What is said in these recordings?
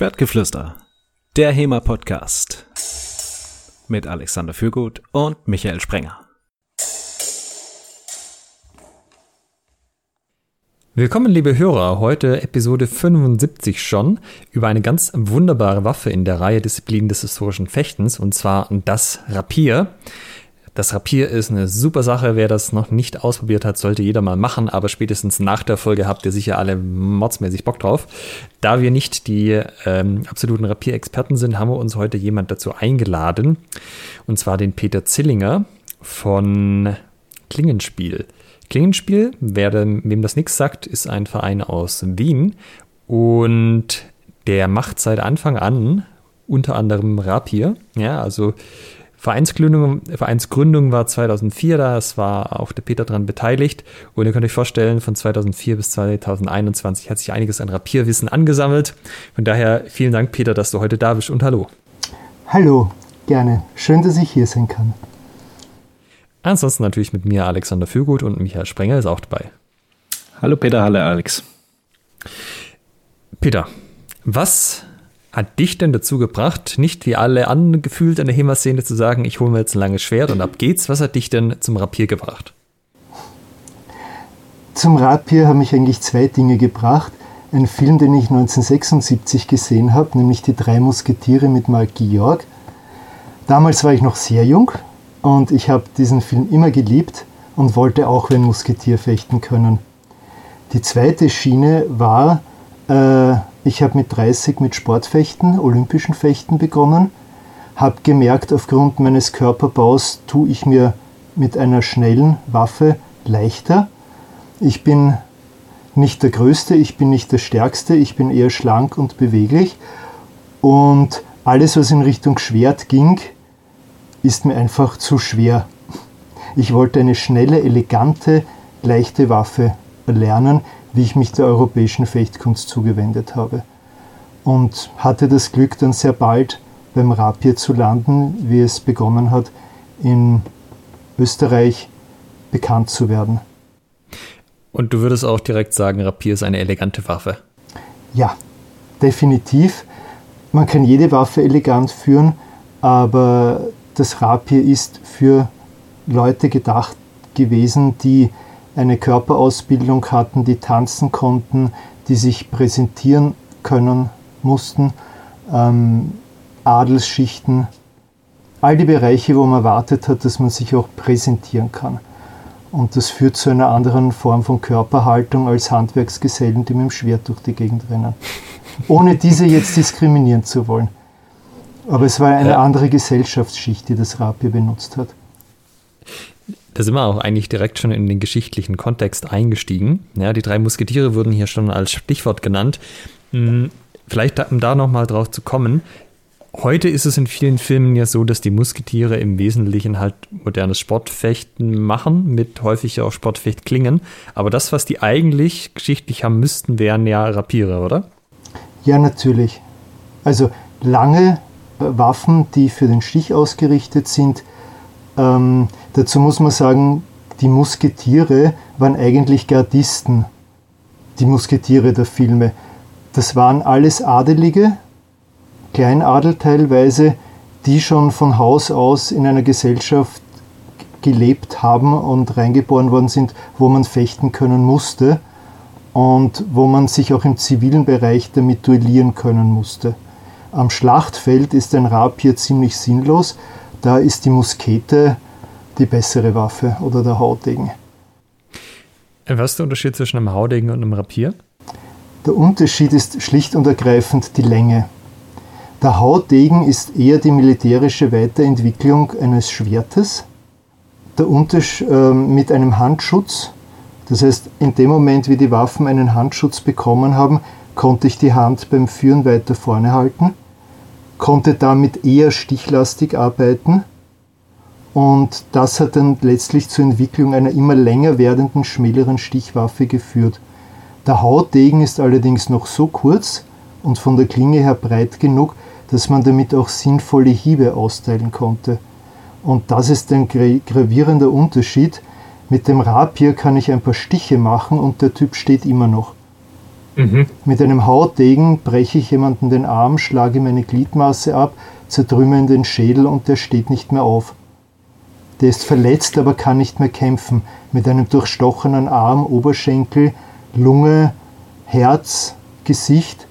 Schwertgeflüster, der HEMA-Podcast mit Alexander Fürgut und Michael Sprenger. Willkommen, liebe Hörer. Heute Episode 75 schon über eine ganz wunderbare Waffe in der Reihe Disziplinen des historischen Fechtens und zwar das Rapier. Das Rapier ist eine super Sache. Wer das noch nicht ausprobiert hat, sollte jeder mal machen. Aber spätestens nach der Folge habt ihr sicher alle modsmäßig Bock drauf. Da wir nicht die ähm, absoluten Rapier-Experten sind, haben wir uns heute jemand dazu eingeladen. Und zwar den Peter Zillinger von Klingenspiel. Klingenspiel, wer wem das nichts sagt, ist ein Verein aus Wien. Und der macht seit Anfang an unter anderem Rapier. Ja, also Vereinsgründung, Vereinsgründung war 2004, da es war auch der Peter daran beteiligt. Und ihr könnt euch vorstellen, von 2004 bis 2021 hat sich einiges an Rapierwissen angesammelt. Von daher vielen Dank, Peter, dass du heute da bist und hallo. Hallo, gerne. Schön, dass ich hier sein kann. Ansonsten natürlich mit mir Alexander Fürgut und Michael Sprenger ist auch dabei. Hallo Peter, hallo Alex. Peter, was hat dich denn dazu gebracht, nicht wie alle anderen gefühlt in der HEMA-Szene zu sagen, ich hole mir jetzt ein langes Schwert und ab geht's? Was hat dich denn zum Rapier gebracht? Zum Rapier haben mich eigentlich zwei Dinge gebracht. Ein Film, den ich 1976 gesehen habe, nämlich Die drei Musketiere mit Mark Georg. Damals war ich noch sehr jung und ich habe diesen Film immer geliebt und wollte auch wie ein Musketier fechten können. Die zweite Schiene war, ich habe mit 30 mit Sportfechten, olympischen Fechten begonnen, habe gemerkt, aufgrund meines Körperbaus tue ich mir mit einer schnellen Waffe leichter. Ich bin nicht der Größte, ich bin nicht der Stärkste, ich bin eher schlank und beweglich. Und alles, was in Richtung Schwert ging, ist mir einfach zu schwer. Ich wollte eine schnelle, elegante, leichte Waffe lernen, wie ich mich der europäischen Fechtkunst zugewendet habe. Und hatte das Glück, dann sehr bald beim Rapier zu landen, wie es begonnen hat, in Österreich bekannt zu werden. Und du würdest auch direkt sagen, Rapier ist eine elegante Waffe? Ja, definitiv. Man kann jede Waffe elegant führen, aber das Rapier ist für Leute gedacht gewesen, die eine Körperausbildung hatten, die tanzen konnten, die sich präsentieren können mussten, ähm, Adelsschichten, all die Bereiche, wo man erwartet hat, dass man sich auch präsentieren kann. Und das führt zu einer anderen Form von Körperhaltung als Handwerksgesellen, die mit dem Schwert durch die Gegend rennen. Ohne diese jetzt diskriminieren zu wollen. Aber es war eine andere Gesellschaftsschicht, die das Rapier benutzt hat da sind wir auch eigentlich direkt schon in den geschichtlichen Kontext eingestiegen. Ja, die drei Musketiere wurden hier schon als Stichwort genannt. Hm, vielleicht um da nochmal drauf zu kommen. Heute ist es in vielen Filmen ja so, dass die Musketiere im Wesentlichen halt modernes Sportfechten machen, mit häufig auch Sportfechtklingen. Aber das, was die eigentlich geschichtlich haben müssten, wären ja Rapiere, oder? Ja, natürlich. Also lange Waffen, die für den Stich ausgerichtet sind, ähm, dazu muss man sagen, die Musketiere waren eigentlich Gardisten, die Musketiere der Filme. Das waren alles Adelige, Kleinadel teilweise, die schon von Haus aus in einer Gesellschaft gelebt haben und reingeboren worden sind, wo man fechten können musste und wo man sich auch im zivilen Bereich damit duellieren können musste. Am Schlachtfeld ist ein Rapier ziemlich sinnlos, da ist die Muskete die bessere Waffe oder der Haudegen. Was ist der Unterschied zwischen einem Haudegen und einem Rapier? Der Unterschied ist schlicht und ergreifend die Länge. Der Haudegen ist eher die militärische Weiterentwicklung eines Schwertes. Der Unterschied äh, mit einem Handschutz, das heißt, in dem Moment, wie die Waffen einen Handschutz bekommen haben, konnte ich die Hand beim Führen weiter vorne halten konnte damit eher stichlastig arbeiten und das hat dann letztlich zur Entwicklung einer immer länger werdenden, schmäleren Stichwaffe geführt. Der Hautdegen ist allerdings noch so kurz und von der Klinge her breit genug, dass man damit auch sinnvolle Hiebe austeilen konnte. Und das ist ein gravierender Unterschied. Mit dem Rapier kann ich ein paar Stiche machen und der Typ steht immer noch. Mhm. Mit einem Hautdegen breche ich jemanden den Arm, schlage ihm eine Gliedmaße ab, zertrümme ihn den Schädel und der steht nicht mehr auf. Der ist verletzt, aber kann nicht mehr kämpfen. Mit einem durchstochenen Arm, Oberschenkel, Lunge, Herz, Gesicht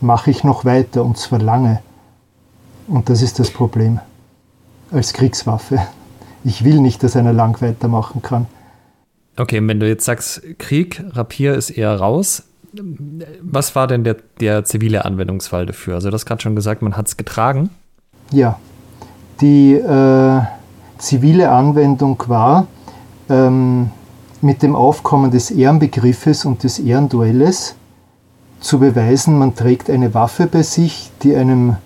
mache ich noch weiter und zwar lange. Und das ist das Problem. Als Kriegswaffe. Ich will nicht, dass einer lang weitermachen kann. Okay, wenn du jetzt sagst, Krieg, Rapier ist eher raus, was war denn der, der zivile Anwendungsfall dafür? Also, das gerade schon gesagt, man hat es getragen. Ja, die äh, zivile Anwendung war ähm, mit dem Aufkommen des Ehrenbegriffes und des Ehrenduelles zu beweisen, man trägt eine Waffe bei sich, die einem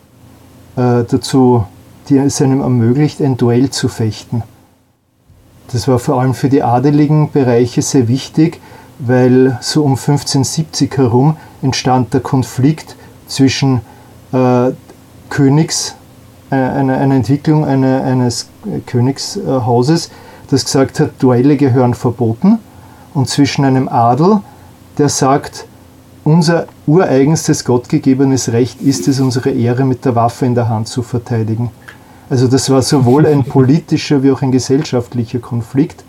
äh, dazu, die es einem ermöglicht, ein Duell zu fechten. Das war vor allem für die adeligen Bereiche sehr wichtig, weil so um 1570 herum entstand der Konflikt zwischen äh, Königs, äh, einer, einer Entwicklung eine, eines Königshauses, das gesagt hat, Duelle gehören verboten, und zwischen einem Adel, der sagt, unser ureigenstes gottgegebenes Recht ist es, unsere Ehre mit der Waffe in der Hand zu verteidigen. Also das war sowohl ein politischer wie auch ein gesellschaftlicher Konflikt.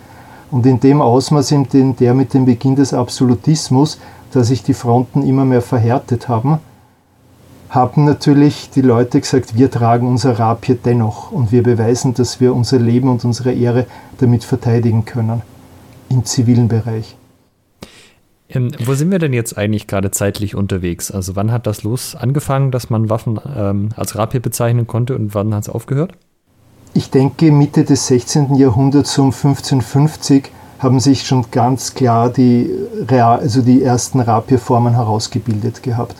Und in dem Ausmaß, in dem der mit dem Beginn des Absolutismus, da sich die Fronten immer mehr verhärtet haben, haben natürlich die Leute gesagt, wir tragen unser Rapier dennoch und wir beweisen, dass wir unser Leben und unsere Ehre damit verteidigen können. Im zivilen Bereich. Ähm, wo sind wir denn jetzt eigentlich gerade zeitlich unterwegs? Also wann hat das los angefangen, dass man Waffen ähm, als Rapier bezeichnen konnte und wann hat es aufgehört? Ich denke, Mitte des 16. Jahrhunderts um 1550 haben sich schon ganz klar die, also die ersten Rapierformen herausgebildet gehabt.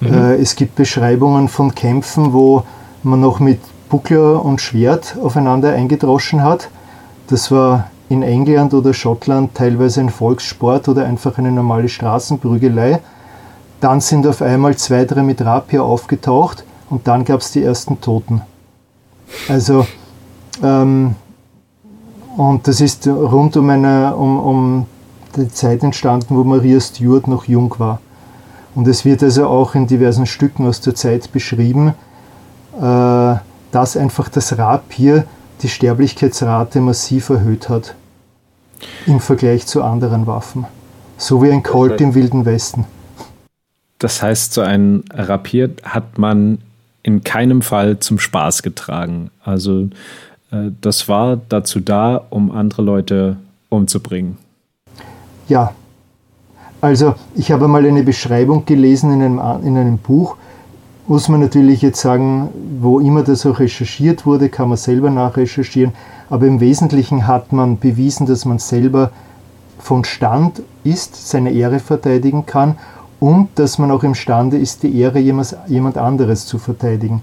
Mhm. Äh, es gibt Beschreibungen von Kämpfen, wo man noch mit Buckler und Schwert aufeinander eingedroschen hat. Das war in England oder Schottland teilweise ein Volkssport oder einfach eine normale Straßenprügelei. Dann sind auf einmal zwei, drei mit Rapier aufgetaucht und dann gab es die ersten Toten. Also, ähm, und das ist rund um, eine, um, um die Zeit entstanden, wo Maria Stuart noch jung war. Und es wird also auch in diversen Stücken aus der Zeit beschrieben, äh, dass einfach das Rapier die Sterblichkeitsrate massiv erhöht hat im Vergleich zu anderen Waffen. So wie ein Colt im Wilden Westen. Das heißt, so ein Rapier hat man in keinem Fall zum Spaß getragen. Also äh, das war dazu da, um andere Leute umzubringen. Ja, also ich habe mal eine Beschreibung gelesen in einem, in einem Buch. Muss man natürlich jetzt sagen, wo immer das auch recherchiert wurde, kann man selber nachrecherchieren. Aber im Wesentlichen hat man bewiesen, dass man selber von Stand ist, seine Ehre verteidigen kann und dass man auch imstande ist, die Ehre jemand anderes zu verteidigen.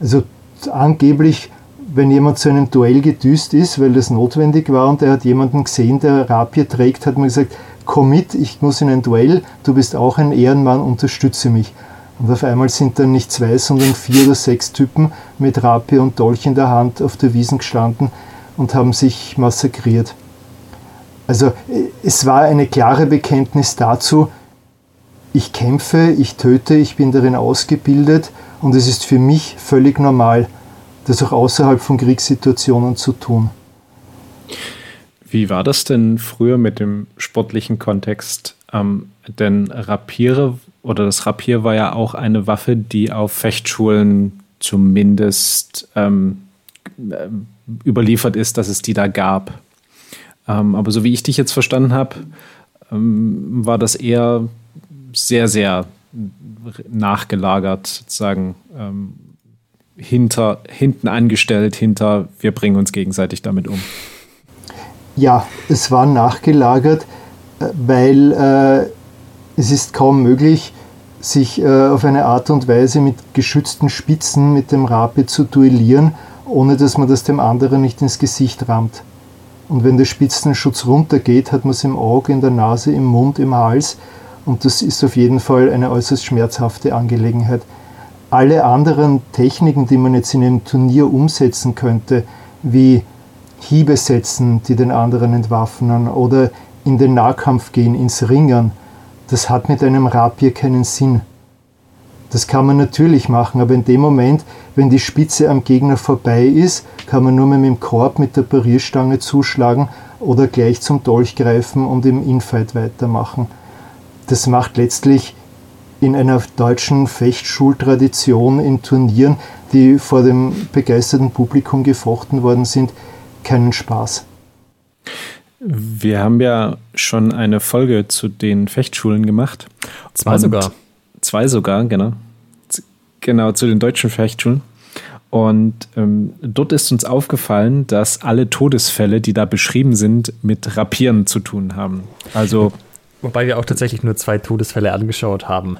Also angeblich, wenn jemand zu einem Duell gedüst ist, weil das notwendig war und er hat jemanden gesehen, der Rapier trägt, hat man gesagt, komm mit, ich muss in ein Duell, du bist auch ein Ehrenmann, unterstütze mich. Und auf einmal sind dann nicht zwei, sondern vier oder sechs Typen mit Rapier und Dolch in der Hand auf der Wiesen gestanden und haben sich massakriert. Also es war eine klare Bekenntnis dazu, ich kämpfe, ich töte, ich bin darin ausgebildet und es ist für mich völlig normal, das auch außerhalb von Kriegssituationen zu tun. Wie war das denn früher mit dem sportlichen Kontext? Ähm, denn Rapiere oder das Rapier war ja auch eine Waffe, die auf Fechtschulen zumindest ähm, äh, überliefert ist, dass es die da gab. Ähm, aber so wie ich dich jetzt verstanden habe, ähm, war das eher sehr, sehr nachgelagert, sozusagen ähm, hinter, hinten angestellt, hinter wir bringen uns gegenseitig damit um. Ja, es war nachgelagert, äh, weil äh, es ist kaum möglich, sich äh, auf eine Art und Weise mit geschützten Spitzen mit dem Rape zu duellieren, ohne dass man das dem anderen nicht ins Gesicht rammt. Und wenn der Spitzenschutz runtergeht, hat man es im Auge, in der Nase, im Mund, im Hals. Und das ist auf jeden Fall eine äußerst schmerzhafte Angelegenheit. Alle anderen Techniken, die man jetzt in einem Turnier umsetzen könnte, wie Hiebe setzen, die den anderen entwaffnen oder in den Nahkampf gehen, ins Ringern, das hat mit einem Rapier keinen Sinn. Das kann man natürlich machen, aber in dem Moment, wenn die Spitze am Gegner vorbei ist, kann man nur mit dem Korb mit der Parierstange zuschlagen oder gleich zum Dolch greifen und im Infight weitermachen. Das macht letztlich in einer deutschen Fechtschultradition in Turnieren, die vor dem begeisterten Publikum gefochten worden sind, keinen Spaß. Wir haben ja schon eine Folge zu den Fechtschulen gemacht. Zwei sogar. Zwei sogar, genau. Genau, zu den deutschen Fechtschulen. Und ähm, dort ist uns aufgefallen, dass alle Todesfälle, die da beschrieben sind, mit Rapieren zu tun haben. Also. Wobei wir auch tatsächlich nur zwei Todesfälle angeschaut haben.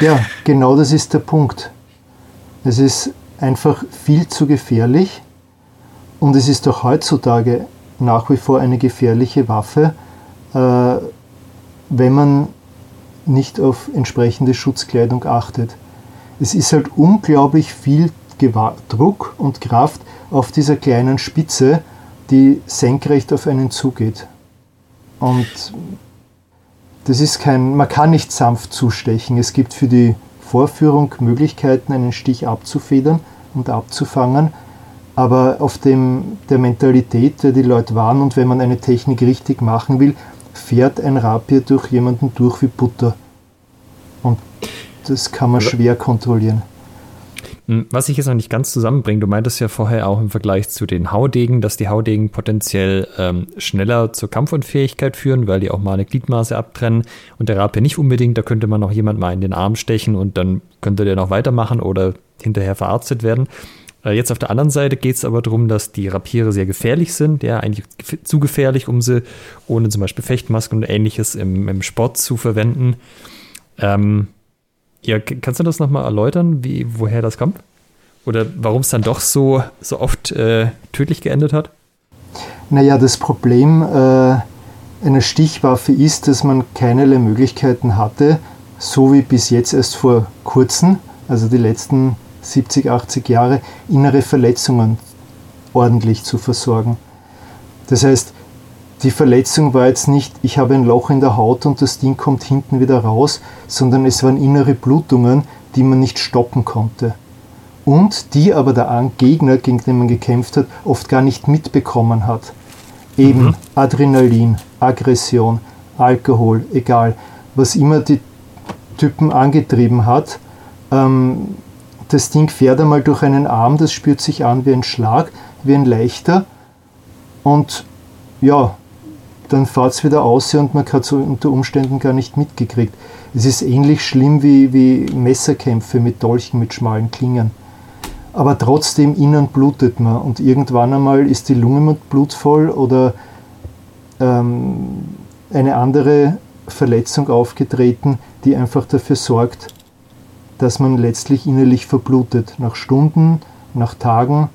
Ja, genau das ist der Punkt. Es ist einfach viel zu gefährlich und es ist auch heutzutage nach wie vor eine gefährliche Waffe, äh, wenn man nicht auf entsprechende Schutzkleidung achtet. Es ist halt unglaublich viel Druck und Kraft auf dieser kleinen Spitze, die senkrecht auf einen zugeht. Und das ist kein, man kann nicht sanft zustechen. Es gibt für die Vorführung Möglichkeiten, einen Stich abzufedern und abzufangen, aber auf dem, der Mentalität, der die Leute waren und wenn man eine Technik richtig machen will, fährt ein Rapier durch jemanden durch wie Butter. Und das kann man schwer kontrollieren. Hm, was ich jetzt noch nicht ganz zusammenbringe, du meintest ja vorher auch im Vergleich zu den Haudegen, dass die Haudegen potenziell ähm, schneller zur Kampfunfähigkeit führen, weil die auch mal eine Gliedmaße abtrennen und der Rapier nicht unbedingt, da könnte man noch jemand mal in den Arm stechen und dann könnte der noch weitermachen oder hinterher verarztet werden. Äh, jetzt auf der anderen Seite geht es aber darum, dass die Rapiere sehr gefährlich sind, ja, eigentlich zu gefährlich, um sie ohne zum Beispiel Fechtmasken und ähnliches im, im Sport zu verwenden. Ähm, ja, kannst du das nochmal erläutern, wie, woher das kommt? Oder warum es dann doch so, so oft äh, tödlich geendet hat? Naja, das Problem äh, einer Stichwaffe ist, dass man keinerlei Möglichkeiten hatte, so wie bis jetzt erst vor kurzem, also die letzten 70, 80 Jahre, innere Verletzungen ordentlich zu versorgen. Das heißt, die Verletzung war jetzt nicht, ich habe ein Loch in der Haut und das Ding kommt hinten wieder raus, sondern es waren innere Blutungen, die man nicht stoppen konnte. Und die aber der Gegner, gegen den man gekämpft hat, oft gar nicht mitbekommen hat. Eben mhm. Adrenalin, Aggression, Alkohol, egal, was immer die Typen angetrieben hat. Ähm, das Ding fährt einmal durch einen Arm, das spürt sich an wie ein Schlag, wie ein leichter. Und ja, dann fahrt es wieder aus und man hat es unter Umständen gar nicht mitgekriegt. Es ist ähnlich schlimm wie, wie Messerkämpfe mit Dolchen mit schmalen Klingen. Aber trotzdem innen blutet man und irgendwann einmal ist die Lunge mit Blut voll oder ähm, eine andere Verletzung aufgetreten, die einfach dafür sorgt, dass man letztlich innerlich verblutet. Nach Stunden, nach Tagen,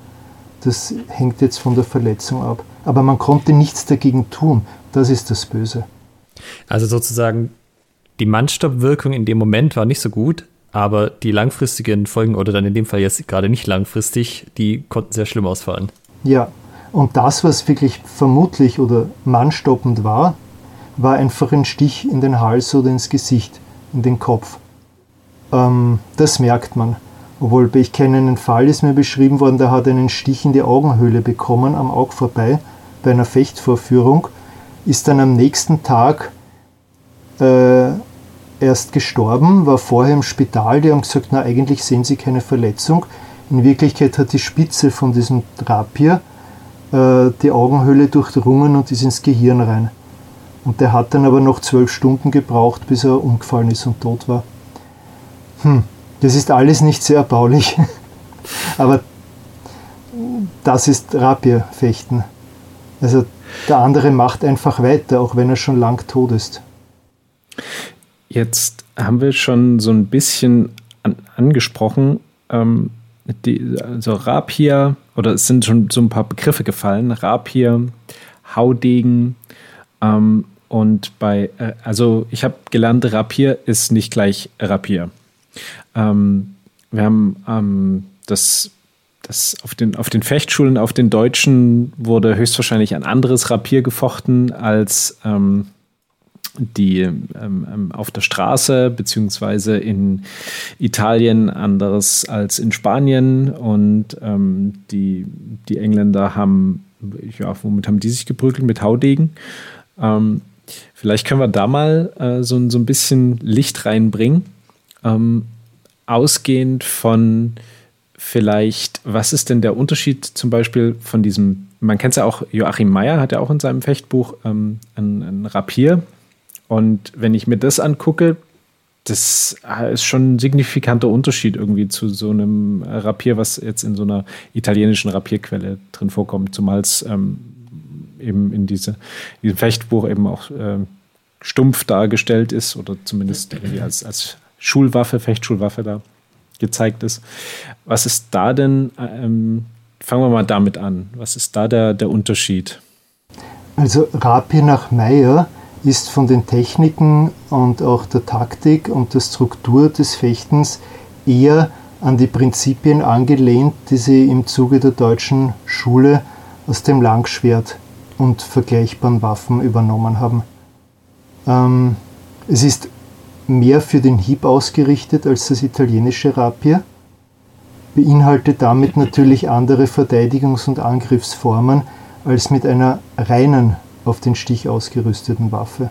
das hängt jetzt von der Verletzung ab. Aber man konnte nichts dagegen tun. Das ist das Böse. Also sozusagen, die Mannstoppwirkung in dem Moment war nicht so gut, aber die langfristigen Folgen, oder dann in dem Fall jetzt gerade nicht langfristig, die konnten sehr schlimm ausfallen. Ja, und das, was wirklich vermutlich oder mannstoppend war, war einfach ein Stich in den Hals oder ins Gesicht, in den Kopf. Ähm, das merkt man. Obwohl, ich kenne einen Fall, ist mir beschrieben worden, der hat einen Stich in die Augenhöhle bekommen, am Auge vorbei, bei einer Fechtvorführung ist dann am nächsten Tag äh, erst gestorben, war vorher im Spital. Die haben gesagt, na eigentlich sehen sie keine Verletzung. In Wirklichkeit hat die Spitze von diesem Rapier äh, die Augenhöhle durchdrungen und ist ins Gehirn rein. Und der hat dann aber noch zwölf Stunden gebraucht, bis er umgefallen ist und tot war. Hm, das ist alles nicht sehr erbaulich. aber das ist Rapierfechten. Also der andere macht einfach weiter, auch wenn er schon lang tot ist. Jetzt haben wir schon so ein bisschen an, angesprochen, ähm, die, also Rapier, oder es sind schon so ein paar Begriffe gefallen, Rapier, Haudegen, ähm, und bei, äh, also ich habe gelernt, Rapier ist nicht gleich Rapier. Ähm, wir haben ähm, das das auf den, auf den Fechtschulen, auf den Deutschen wurde höchstwahrscheinlich ein anderes Rapier gefochten als, ähm, die ähm, ähm, auf der Straße beziehungsweise in Italien anderes als in Spanien und ähm, die, die Engländer haben, ja, womit haben die sich geprügelt? Mit Haudegen. Ähm, vielleicht können wir da mal äh, so, so ein bisschen Licht reinbringen, ähm, ausgehend von vielleicht, was ist denn der Unterschied zum Beispiel von diesem, man kennt es ja auch, Joachim Meyer hat ja auch in seinem Fechtbuch ähm, ein, ein Rapier, und wenn ich mir das angucke, das ist schon ein signifikanter Unterschied irgendwie zu so einem Rapier, was jetzt in so einer italienischen Rapierquelle drin vorkommt, zumal es ähm, eben in diese, diesem Fechtbuch eben auch äh, stumpf dargestellt ist oder zumindest irgendwie als, als Schulwaffe, Fechtschulwaffe da gezeigt ist. Was ist da denn, ähm, fangen wir mal damit an, was ist da der, der Unterschied? Also Rapier nach Meyer ist von den Techniken und auch der Taktik und der Struktur des Fechtens eher an die Prinzipien angelehnt, die sie im Zuge der deutschen Schule aus dem Langschwert und vergleichbaren Waffen übernommen haben. Ähm, es ist mehr für den Hieb ausgerichtet als das italienische Rapier, beinhaltet damit natürlich andere Verteidigungs- und Angriffsformen als mit einer reinen auf den Stich ausgerüsteten Waffe.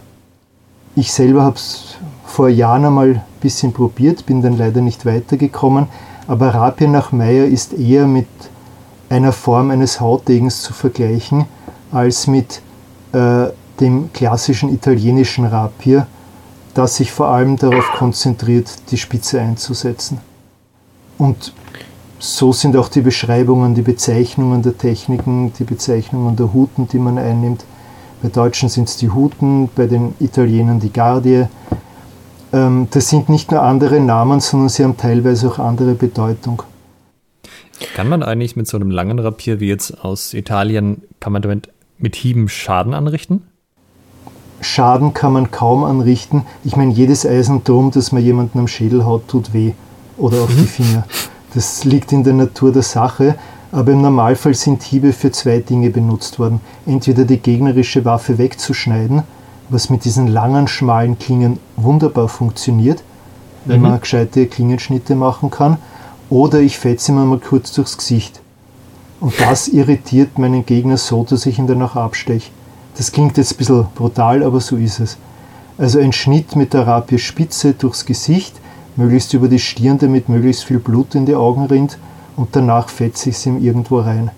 Ich selber habe es vor Jahren einmal ein bisschen probiert, bin dann leider nicht weitergekommen, aber Rapier nach Meyer ist eher mit einer Form eines Hautdegens zu vergleichen, als mit äh, dem klassischen italienischen Rapier, das sich vor allem darauf konzentriert, die Spitze einzusetzen. Und so sind auch die Beschreibungen, die Bezeichnungen der Techniken, die Bezeichnungen der Huten, die man einnimmt, bei Deutschen sind es die Huten, bei den Italienern die Gardie. Ähm, das sind nicht nur andere Namen, sondern sie haben teilweise auch andere Bedeutung. Kann man eigentlich mit so einem langen Rapier wie jetzt aus Italien, kann man damit mit Hieben Schaden anrichten? Schaden kann man kaum anrichten. Ich meine, jedes Eisendrum, das man jemanden am Schädel haut, tut weh. Oder auf die mhm. Finger. Das liegt in der Natur der Sache aber im Normalfall sind Hiebe für zwei Dinge benutzt worden. Entweder die gegnerische Waffe wegzuschneiden, was mit diesen langen, schmalen Klingen wunderbar funktioniert, wenn mhm. man gescheite Klingenschnitte machen kann, oder ich fetze mir mal kurz durchs Gesicht. Und das irritiert meinen Gegner so, dass ich ihn danach absteche. Das klingt jetzt ein bisschen brutal, aber so ist es. Also ein Schnitt mit der Rapierspitze durchs Gesicht, möglichst über die Stirn, damit möglichst viel Blut in die Augen rinnt, und danach fetze ich es ihm irgendwo rein.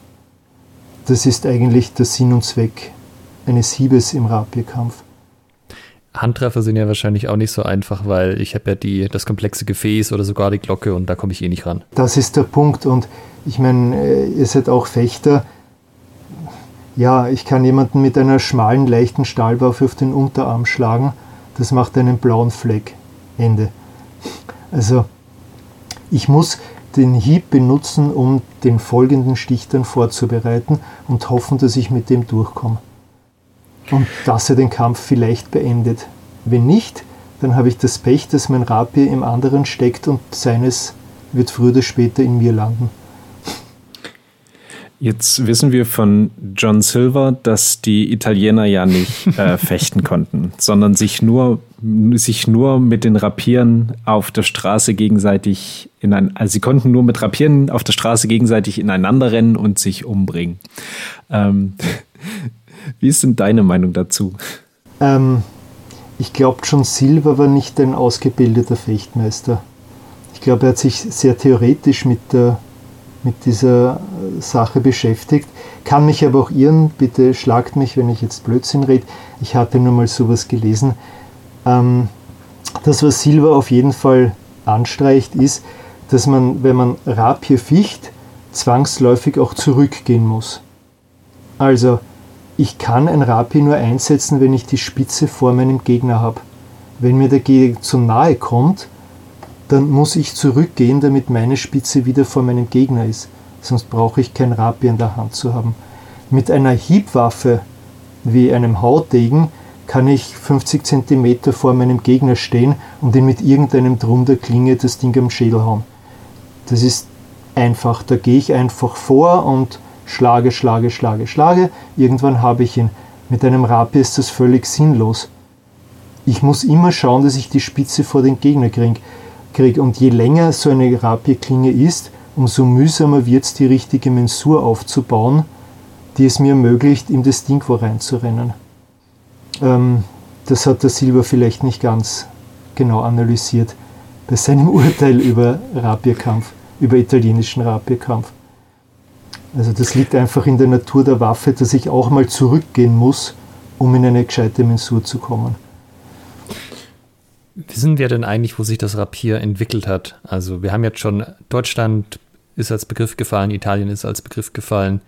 Das ist eigentlich der Sinn und Zweck eines Hiebes im Rapierkampf. Handtreffer sind ja wahrscheinlich auch nicht so einfach, weil ich habe ja die, das komplexe Gefäß oder sogar die Glocke und da komme ich eh nicht ran. Das ist der Punkt und ich meine, äh, ihr seid auch Fechter. Ja, ich kann jemanden mit einer schmalen, leichten Stahlwaffe auf den Unterarm schlagen. Das macht einen blauen Fleck. Ende. Also, ich muss den Hieb benutzen, um den folgenden Stich dann vorzubereiten und hoffen, dass ich mit dem durchkomme. Und dass er den Kampf vielleicht beendet. Wenn nicht, dann habe ich das Pech, dass mein Rapier im anderen steckt und seines wird früher oder später in mir landen. Jetzt wissen wir von John Silver, dass die Italiener ja nicht äh, fechten konnten, sondern sich nur, sich nur mit den Rapieren auf der Straße gegenseitig in ein, also sie konnten nur mit Rapieren auf der Straße gegenseitig ineinander rennen und sich umbringen. Ähm, wie ist denn deine Meinung dazu? Ähm, ich glaube, John Silver war nicht ein ausgebildeter Fechtmeister. Ich glaube, er hat sich sehr theoretisch mit der mit dieser Sache beschäftigt. Kann mich aber auch irren, bitte schlagt mich, wenn ich jetzt Blödsinn rede. Ich hatte nur mal sowas gelesen. Ähm, das, was Silva auf jeden Fall anstreicht, ist, dass man, wenn man Rapier ficht, zwangsläufig auch zurückgehen muss. Also, ich kann ein Rapier nur einsetzen, wenn ich die Spitze vor meinem Gegner habe. Wenn mir der Gegner zu nahe kommt, dann muss ich zurückgehen, damit meine Spitze wieder vor meinem Gegner ist. Sonst brauche ich kein Rapier in der Hand zu haben. Mit einer Hiebwaffe wie einem Hautdegen kann ich 50 cm vor meinem Gegner stehen und ihn mit irgendeinem Drum der Klinge das Ding am Schädel hauen. Das ist einfach. Da gehe ich einfach vor und schlage, schlage, schlage, schlage. Irgendwann habe ich ihn. Mit einem Rapier ist das völlig sinnlos. ich muss immer schauen, dass ich die Spitze vor den Gegner kriege. Krieg. Und je länger so eine Rapierklinge ist, umso mühsamer wird es, die richtige Mensur aufzubauen, die es mir ermöglicht, in das Ding wo reinzurennen. Ähm, das hat der Silber vielleicht nicht ganz genau analysiert bei seinem Urteil über Rapierkampf, über italienischen Rapierkampf. Also das liegt einfach in der Natur der Waffe, dass ich auch mal zurückgehen muss, um in eine gescheite Mensur zu kommen. Wissen wir denn eigentlich, wo sich das Rapier entwickelt hat? Also wir haben jetzt schon, Deutschland ist als Begriff gefallen, Italien ist als Begriff gefallen.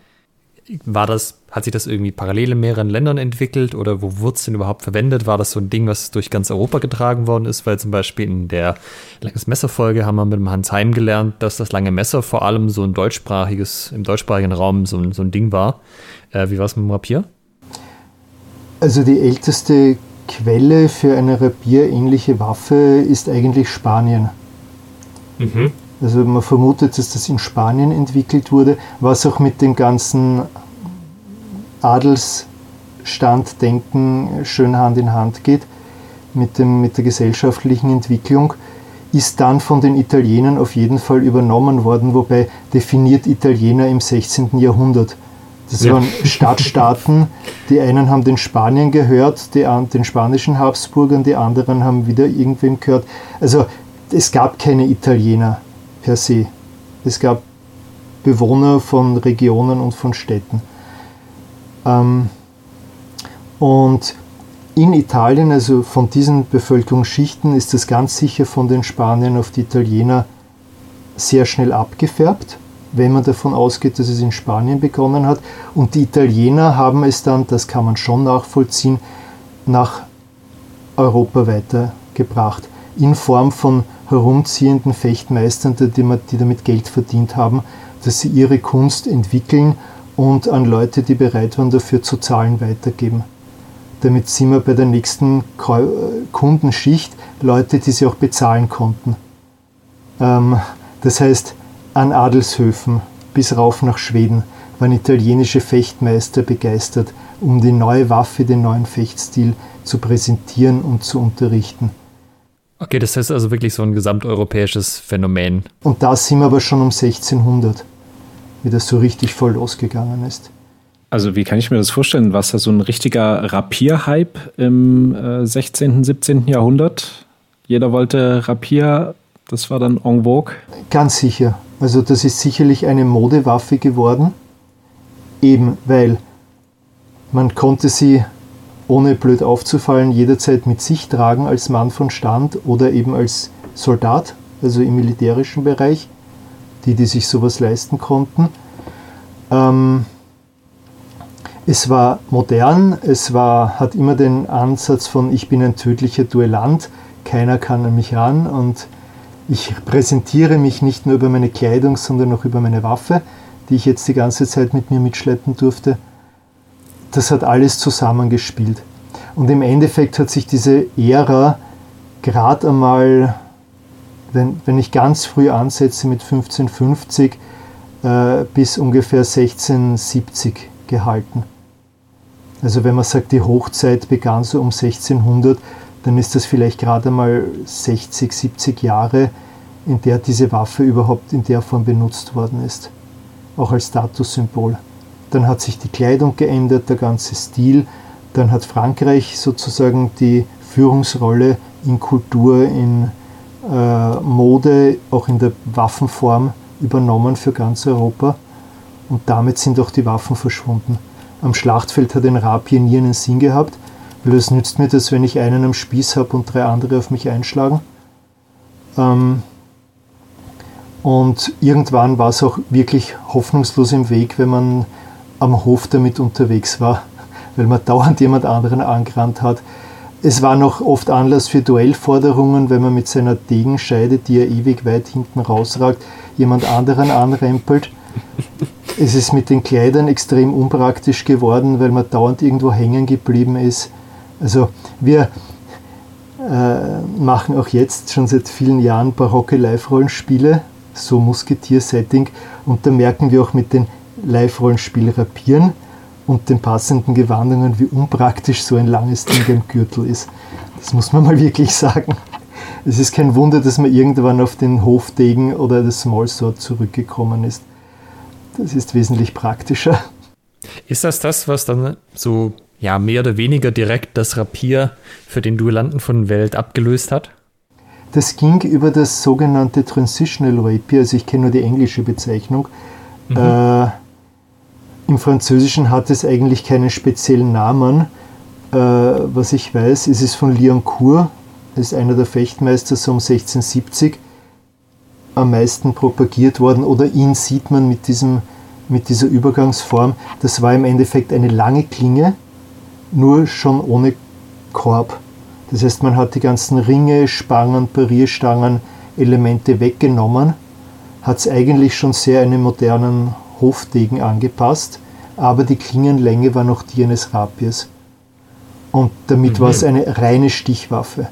War das, hat sich das irgendwie parallel in mehreren Ländern entwickelt oder wo wurde es denn überhaupt verwendet? War das so ein Ding, was durch ganz Europa getragen worden ist? Weil zum Beispiel in der Langes Messer-Folge haben wir mit dem Hans Heim gelernt, dass das lange Messer vor allem so ein deutschsprachiges, im deutschsprachigen Raum so ein, so ein Ding war. Äh, wie war es mit dem Rapier? Also die älteste Quelle für eine Rapier-ähnliche Waffe ist eigentlich Spanien. Mhm. Also man vermutet, dass das in Spanien entwickelt wurde, was auch mit dem ganzen Adelsstanddenken schön Hand in Hand geht, mit, dem, mit der gesellschaftlichen Entwicklung, ist dann von den Italienern auf jeden Fall übernommen worden, wobei definiert Italiener im 16. Jahrhundert. Das ja. waren Stadtstaaten, die einen haben den Spanien gehört, die, den spanischen Habsburgern, die anderen haben wieder irgendwem gehört. Also es gab keine Italiener per se. Es gab Bewohner von Regionen und von Städten. Ähm, und in Italien, also von diesen Bevölkerungsschichten, ist das ganz sicher von den Spaniern auf die Italiener sehr schnell abgefärbt, wenn man davon ausgeht, dass es in Spanien begonnen hat. Und die Italiener haben es dann, das kann man schon nachvollziehen, nach Europa weitergebracht. In Form von herumziehenden Fechtmeistern, die, damit Geld verdient haben, dass sie ihre Kunst entwickeln und an Leute, die bereit waren, dafür zu zahlen, weitergeben. Damit sind wir bei der nächsten Kundenschicht Leute, die sie auch bezahlen konnten. Ähm, das heißt, an Adelshöfen bis rauf nach Schweden waren italienische Fechtmeister begeistert, um die neue Waffe, den neuen Fechtstil zu präsentieren und zu unterrichten. Okay, das heißt also wirklich so ein gesamteuropäisches Phänomen. Und da sind wir aber schon um 1600, wie das so richtig voll losgegangen ist. Also wie kann ich mir das vorstellen? War es da so ein richtiger Rapier-Hype im äh, 16., 17. Jahrhundert? Jeder wollte Rapier, das war dann en vogue? Ganz sicher. Also das ist sicherlich eine Modewaffe geworden, eben weil man konnte sie ohne blöd aufzufallen, jederzeit mit sich tragen als Mann von Stand oder eben als Soldat, also im militärischen Bereich, die, die sich sowas leisten konnten. Ähm, es war modern, es war, hat immer den Ansatz von ich bin ein tödlicher Duellant, keiner kann an mich ran und ich präsentiere mich nicht nur über meine Kleidung, sondern auch über meine Waffe, die ich jetzt die ganze Zeit mit mir mitschleppen durfte das hat alles zusammengespielt. Und im Endeffekt hat sich diese Ära gerade einmal, wenn, wenn ich ganz früh ansetze mit 1550 äh, bis ungefähr 1670 gehalten. Also wenn man sagt, die Hochzeit begann so um 1600, dann ist das vielleicht gerade einmal 60, 70 Jahre, in der diese Waffe überhaupt in der Form benutzt worden ist. Auch als Statussymbol. Dann hat sich die Kleidung geändert, der ganze Stil. Dann hat Frankreich sozusagen die Führungsrolle in Kultur, in äh, Mode, auch in der Waffenform übernommen für ganz Europa. Und damit sind auch die Waffen verschwunden. Am Schlachtfeld hat ein Rapier nie einen Sinn gehabt, weil es nützt mir das, wenn ich einen am Spieß habe und drei andere auf mich einschlagen. Ähm, und irgendwann war es auch wirklich hoffnungslos im Weg, wenn man am Hof damit unterwegs war, weil man dauernd jemand anderen angerannt hat. Es war noch oft Anlass für Duellforderungen, wenn man mit seiner Degenscheide, die ja ewig weit hinten rausragt, jemand anderen anrempelt. Es ist mit den Kleidern extrem unpraktisch geworden, weil man dauernd irgendwo hängen geblieben ist. Also wir äh, machen auch jetzt schon seit vielen Jahren barocke Live-Rollenspiele, so Musketier-Setting, und da merken wir auch mit den Live-Rollenspiel rapieren und den passenden Gewandungen, wie unpraktisch so ein langes Ding im Gürtel ist. Das muss man mal wirklich sagen. Es ist kein Wunder, dass man irgendwann auf den Hofdegen oder das Smallsword zurückgekommen ist. Das ist wesentlich praktischer. Ist das das, was dann so ja mehr oder weniger direkt das Rapier für den Duellanten von Welt abgelöst hat? Das ging über das sogenannte Transitional Rapier, also ich kenne nur die englische Bezeichnung. Mhm. Äh, Im Französischen hat es eigentlich keinen speziellen Namen. Äh, was ich weiß, ist es von Liancourt, ist einer der Fechtmeister so um 1670 am meisten propagiert worden oder ihn sieht man mit, diesem, mit dieser Übergangsform. Das war im Endeffekt eine lange Klinge, nur schon ohne Korb. Das heißt, man hat die ganzen Ringe, Spangen, Parierstangen, Elemente weggenommen, hat es eigentlich schon sehr einen modernen Hofdegen angepasst, aber die Klingenlänge war noch die eines Rapiers. Und damit mhm. war es eine reine Stichwaffe.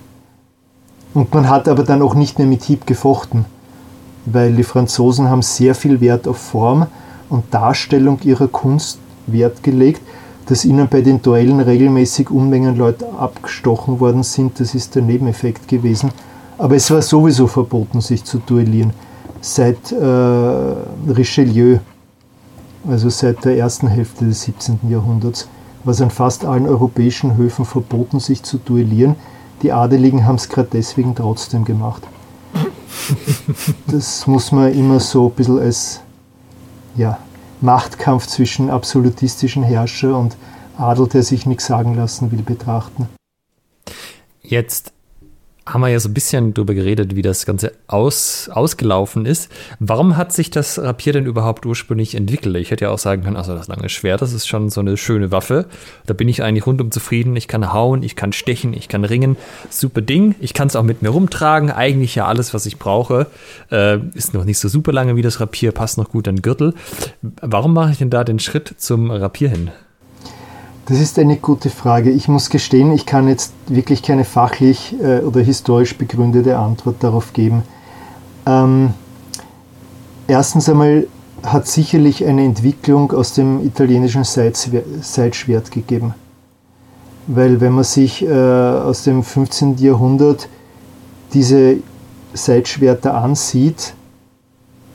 Und man hat aber dann auch nicht mehr mit Hieb gefochten, weil die Franzosen haben sehr viel Wert auf Form und Darstellung ihrer Kunst Wert gelegt, dass ihnen bei den Duellen regelmäßig Unmengen Leute abgestochen worden sind. Das ist der Nebeneffekt gewesen. Aber es war sowieso verboten, sich zu duellieren. Seit äh, Richelieu, also seit der ersten Hälfte des 17. Jahrhunderts, war es an fast allen europäischen Höfen verboten, sich zu duellieren die Adeligen haben es gerade deswegen trotzdem gemacht. Das muss man immer so ein bisschen als ja, Machtkampf zwischen absolutistischen Herrscher und Adel, der sich nichts sagen lassen will, betrachten. Jetzt haben wir ja so ein bisschen drüber geredet, wie das Ganze aus, ausgelaufen ist. Warum hat sich das Rapier denn überhaupt ursprünglich entwickelt? Ich hätte ja auch sagen können, also das lange Schwert, das ist schon so eine schöne Waffe. Da bin ich eigentlich rundum zufrieden. Ich kann hauen, ich kann stechen, ich kann ringen. Super Ding. Ich kann es auch mit mir rumtragen. Eigentlich ja alles, was ich brauche. Äh, ist noch nicht so super lange wie das Rapier, passt noch gut an den Gürtel. Warum mache ich denn da den Schritt zum Rapier hin? Das ist eine gute Frage. Ich muss gestehen, ich kann jetzt wirklich keine fachlich äh, oder historisch begründete Antwort darauf geben. Ähm, erstens einmal hat sicherlich eine Entwicklung aus dem italienischen Seitschwert gegeben. Weil wenn man sich äh, aus dem 15. Jahrhundert diese Seitschwerter ansieht,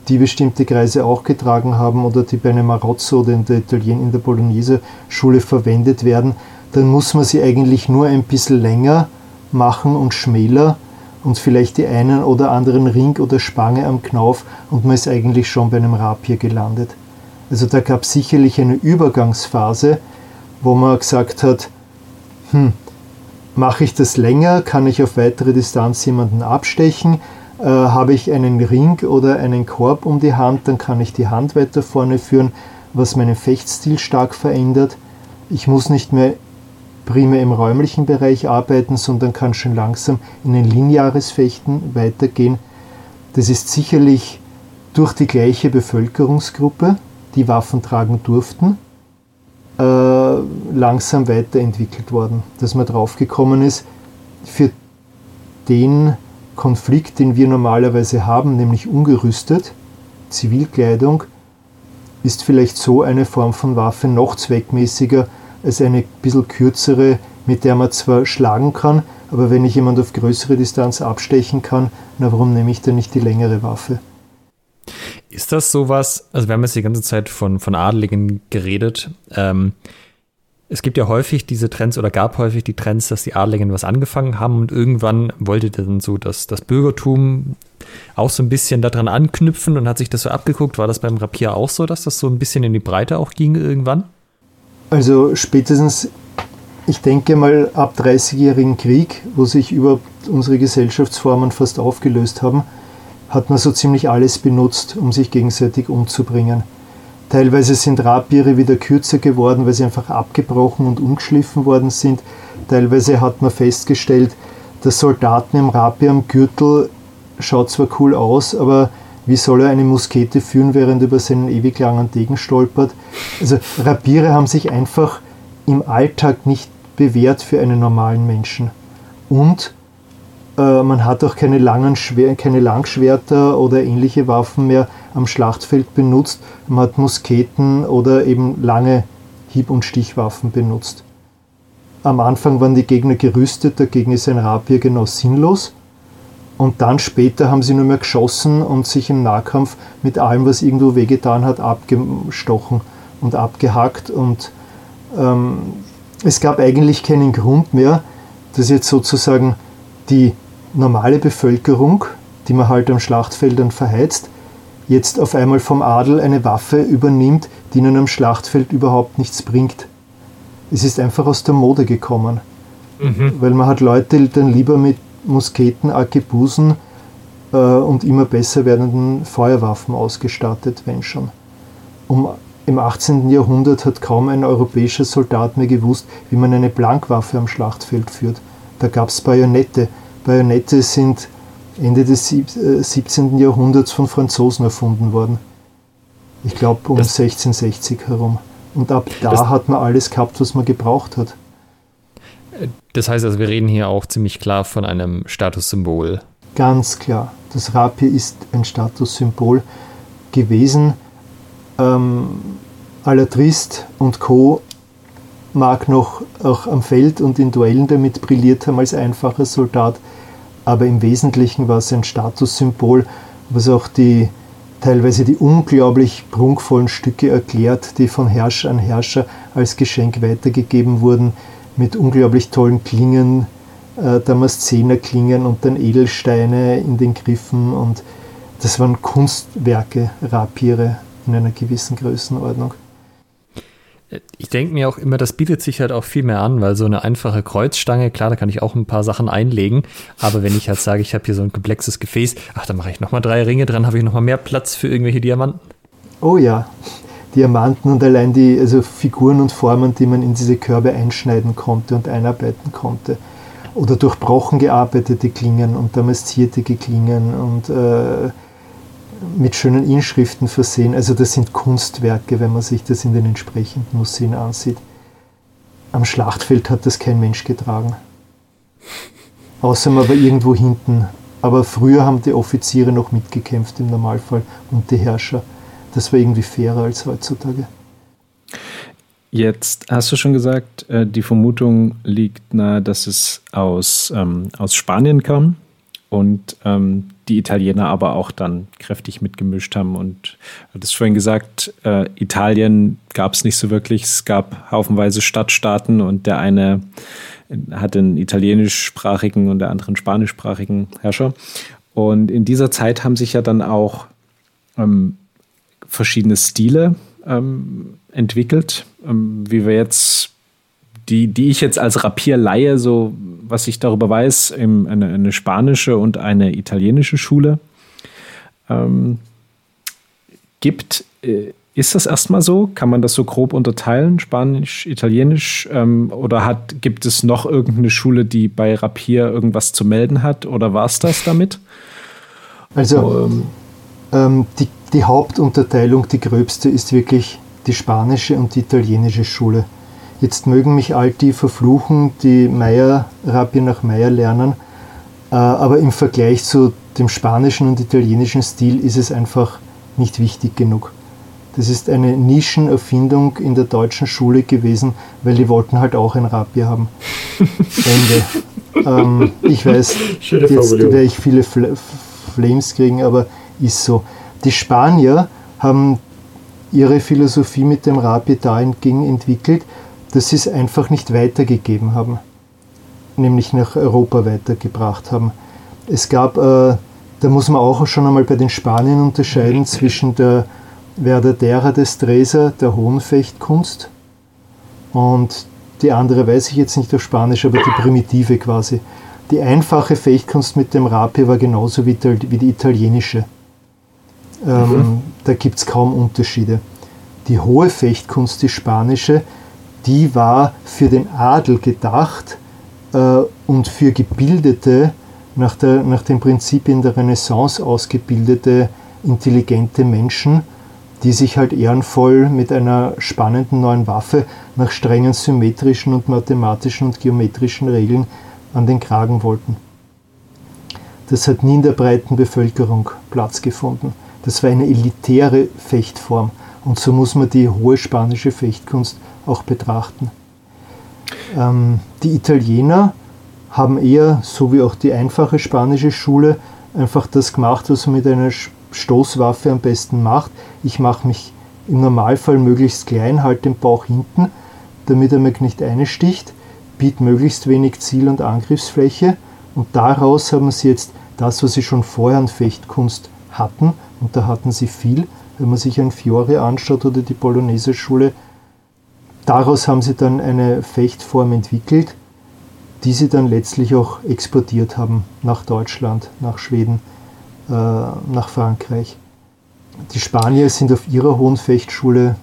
die bestimmte Kreise auch getragen haben oder die bei einem Marozzo oder in der Italien in der Bolognese-Schule verwendet werden, dann muss man sie eigentlich nur ein bisschen länger machen und schmäler und vielleicht die einen oder anderen Ring oder Spange am Knauf und man ist eigentlich schon bei einem Rapier gelandet. Also da gab es sicherlich eine Übergangsphase, wo man gesagt hat, hm, mache ich das länger, kann ich auf weitere Distanz jemanden abstechen, äh, habe ich einen Ring oder einen Korb um die Hand, dann kann ich die Hand weiter vorne führen, was meinen Fechtstil stark verändert. Ich muss nicht mehr primär im räumlichen Bereich arbeiten, sondern kann schon langsam in ein lineares Fechten weitergehen. Das ist sicherlich durch die gleiche Bevölkerungsgruppe, die Waffen tragen durften, äh, langsam weiterentwickelt worden. Dass man draufgekommen ist, für den Konflikt, den wir normalerweise haben, nämlich ungerüstet, Zivilkleidung, ist vielleicht so eine Form von Waffe noch zweckmäßiger als eine bisschen kürzere, mit der man zwar schlagen kann, aber wenn ich jemand auf größere Distanz abstechen kann, na warum nehme ich dann nicht die längere Waffe? Ist das sowas, also wir haben jetzt die ganze Zeit von, von Adeligen geredet, ähm, es gibt ja häufig diese Trends oder gab häufig die Trends, dass die Adligen was angefangen haben und irgendwann wollte dann so dass das Bürgertum auch so ein bisschen daran anknüpfen und hat sich das so abgeguckt. War das beim Rapier auch so, dass das so ein bisschen in die Breite auch ging irgendwann? Also spätestens, ich denke mal ab 30-jährigen Krieg, wo sich überhaupt unsere Gesellschaftsformen fast aufgelöst haben, hat man so ziemlich alles benutzt, um sich gegenseitig umzubringen. Teilweise sind Rapiere wieder kürzer geworden, weil sie einfach abgebrochen und umgeschliffen worden sind. Teilweise hat man festgestellt, der Soldaten im Rapier am Gürtel schaut zwar cool aus, aber wie soll er eine Muskete führen, während er über seinen ewig langen Degen stolpert? Also Rapiere haben sich einfach im Alltag nicht bewährt für einen normalen Menschen. Und man hat auch keine, langen keine Langschwerter oder ähnliche Waffen mehr am Schlachtfeld benutzt. Man hat Musketen oder eben lange Hieb- und Stichwaffen benutzt. am Anfang waren die Gegner gerüstet, dagegen ist ein Rapier genau sinnlos. Und dann später haben sie nur mehr geschossen und sich im Nahkampf mit allem, was irgendwo wehgetan hat, abgestochen und abgehackt. Und ähm, es gab eigentlich keinen Grund mehr, dass jetzt sozusagen die normale Bevölkerung, die man halt am Schlachtfeldern verheizt, jetzt auf einmal vom Adel eine Waffe übernimmt, die ihnen am Schlachtfeld überhaupt nichts bringt. Es ist einfach aus der Mode gekommen. Mhm. Weil man hat Leute dann lieber mit Musketen, Arkebusen äh, und immer besser werdenden Feuerwaffen ausgestattet, wenn schon. Um, Im 18. Jahrhundert hat kaum ein europäischer Soldat mehr gewusst, wie man eine Blankwaffe am Schlachtfeld führt. Da gab es Bajonette. Bajonette sind Ende des 17. Äh, Jahrhunderts von Franzosen erfunden worden. Ich glaube um das 1660 herum. Und ab da hat man alles gehabt, was man gebraucht hat. Das heißt also, wir reden hier auch ziemlich klar von einem Statussymbol. Ganz klar. Das Rapier ist ein Statussymbol gewesen. Ähm, Alatrist und Co. mag noch auch am Feld und in Duellen damit brilliert haben als einfacher Soldat, aber im Wesentlichen war es ein Statussymbol, was auch die teilweise die unglaublich prunkvollen Stücke erklärt, die von Herrscher an Herrscher als Geschenk weitergegeben wurden, mit unglaublich tollen Klingen, äh, Damaszenerklingen und dann Edelsteine in den Griffen und das waren Kunstwerke, Rapiere in einer gewissen Größenordnung ich denke mir auch immer, das bietet sich halt auch viel mehr an, weil so eine einfache Kreuzstange, klar, da kann ich auch ein paar Sachen einlegen, aber wenn ich halt sage, ich habe hier so ein komplexes Gefäß, ach, dann mache ich nochmal drei Ringe dran, habe ich nochmal mehr Platz für irgendwelche Diamanten. Oh ja, Diamanten und allein die also Figuren und Formen, die man in diese Körbe einschneiden konnte und einarbeiten konnte. Oder durchbrochen gearbeitete Klingen und damastierte Klingen und äh, mit schönen Inschriften versehen. Also das sind Kunstwerke, wenn man sich das in den entsprechenden Museen ansieht. Am Schlachtfeld hat das kein Mensch getragen. Außer man war irgendwo hinten. Aber früher haben die Offiziere noch mitgekämpft im Normalfall und die Herrscher. Das war irgendwie fairer als heutzutage. Jetzt hast du schon gesagt, äh, die Vermutung liegt nahe, dass es aus, ähm, aus Spanien kam und ähm, die Italiener aber auch dann kräftig mitgemischt haben. Und du hattest vorhin gesagt, äh, Italien gab es nicht so wirklich. Es gab haufenweise Stadtstaaten und der eine hatte einen italienischsprachigen und der andere einen spanischsprachigen Herrscher. Und in dieser Zeit haben sich ja dann auch ähm, verschiedene Stile ähm, entwickelt, ähm, wie wir jetzt die, die ich jetzt als Rapierleihe, so was ich darüber weiß, im, eine, eine spanische und eine italienische Schule ähm, gibt. Äh, ist das erstmal so? Kann man das so grob unterteilen, Spanisch, Italienisch? Ähm, oder hat, gibt es noch irgendeine Schule, die bei Rapier irgendwas zu melden hat? Oder war es das damit? Also ähm, ähm, die, die Hauptunterteilung, die gröbste, ist wirklich die spanische und die italienische Schule. Jetzt mögen mich all die verfluchen, die Meier, Rapier nach Meier lernen, äh, aber im Vergleich zu dem spanischen und italienischen Stil ist es einfach nicht wichtig genug. Das ist eine Nischenerfindung in der deutschen Schule gewesen, weil die wollten halt auch ein Rapier haben. Ende. ähm, ich weiß, jetzt werde ich viele Flames kriegen, aber ist so. Die Spanier haben ihre Philosophie mit dem Rapier dahingehend entwickelt, dass sie es einfach nicht weitergegeben haben, nämlich nach Europa weitergebracht haben. Es gab, äh, da muss man auch schon einmal bei den Spaniern unterscheiden zwischen der Verdadera Destreza, der Hohenfechtkunst, und die andere weiß ich jetzt nicht auf Spanisch, aber die primitive quasi. Die einfache Fechtkunst mit dem Rapier war genauso wie die, italienische. Ähm, mhm. Da gibt es kaum Unterschiede. Die hohe Fechtkunst, die spanische, die war für den Adel gedacht äh, und für gebildete, nach, der, nach den Prinzipien der Renaissance ausgebildete, intelligente Menschen, die sich halt ehrenvoll mit einer spannenden neuen Waffe nach strengen symmetrischen und mathematischen und geometrischen Regeln an den Kragen wollten. Das hat nie in der breiten Bevölkerung Platz gefunden. Das war eine elitäre Fechtform und so muss man die hohe spanische Fechtkunst auch betrachten. Ähm, die Italiener haben eher, so wie auch die einfache spanische Schule, einfach das gemacht, was man mit einer Stoßwaffe am besten macht. Ich mache mich im Normalfall möglichst klein, halte den Bauch hinten, damit er mich nicht einsticht, biete möglichst wenig Ziel- und Angriffsfläche und daraus haben sie jetzt das, was sie schon vorher an Fechtkunst hatten, und da hatten sie viel, wenn man sich ein Fiore anschaut oder die Bolognese-Schule, daraus haben sie dann eine Fechtform entwickelt, die sie dann letztlich auch exportiert haben nach Deutschland, nach Schweden, äh, nach Frankreich. Die Spanier sind auf ihrer hohen Fechtschule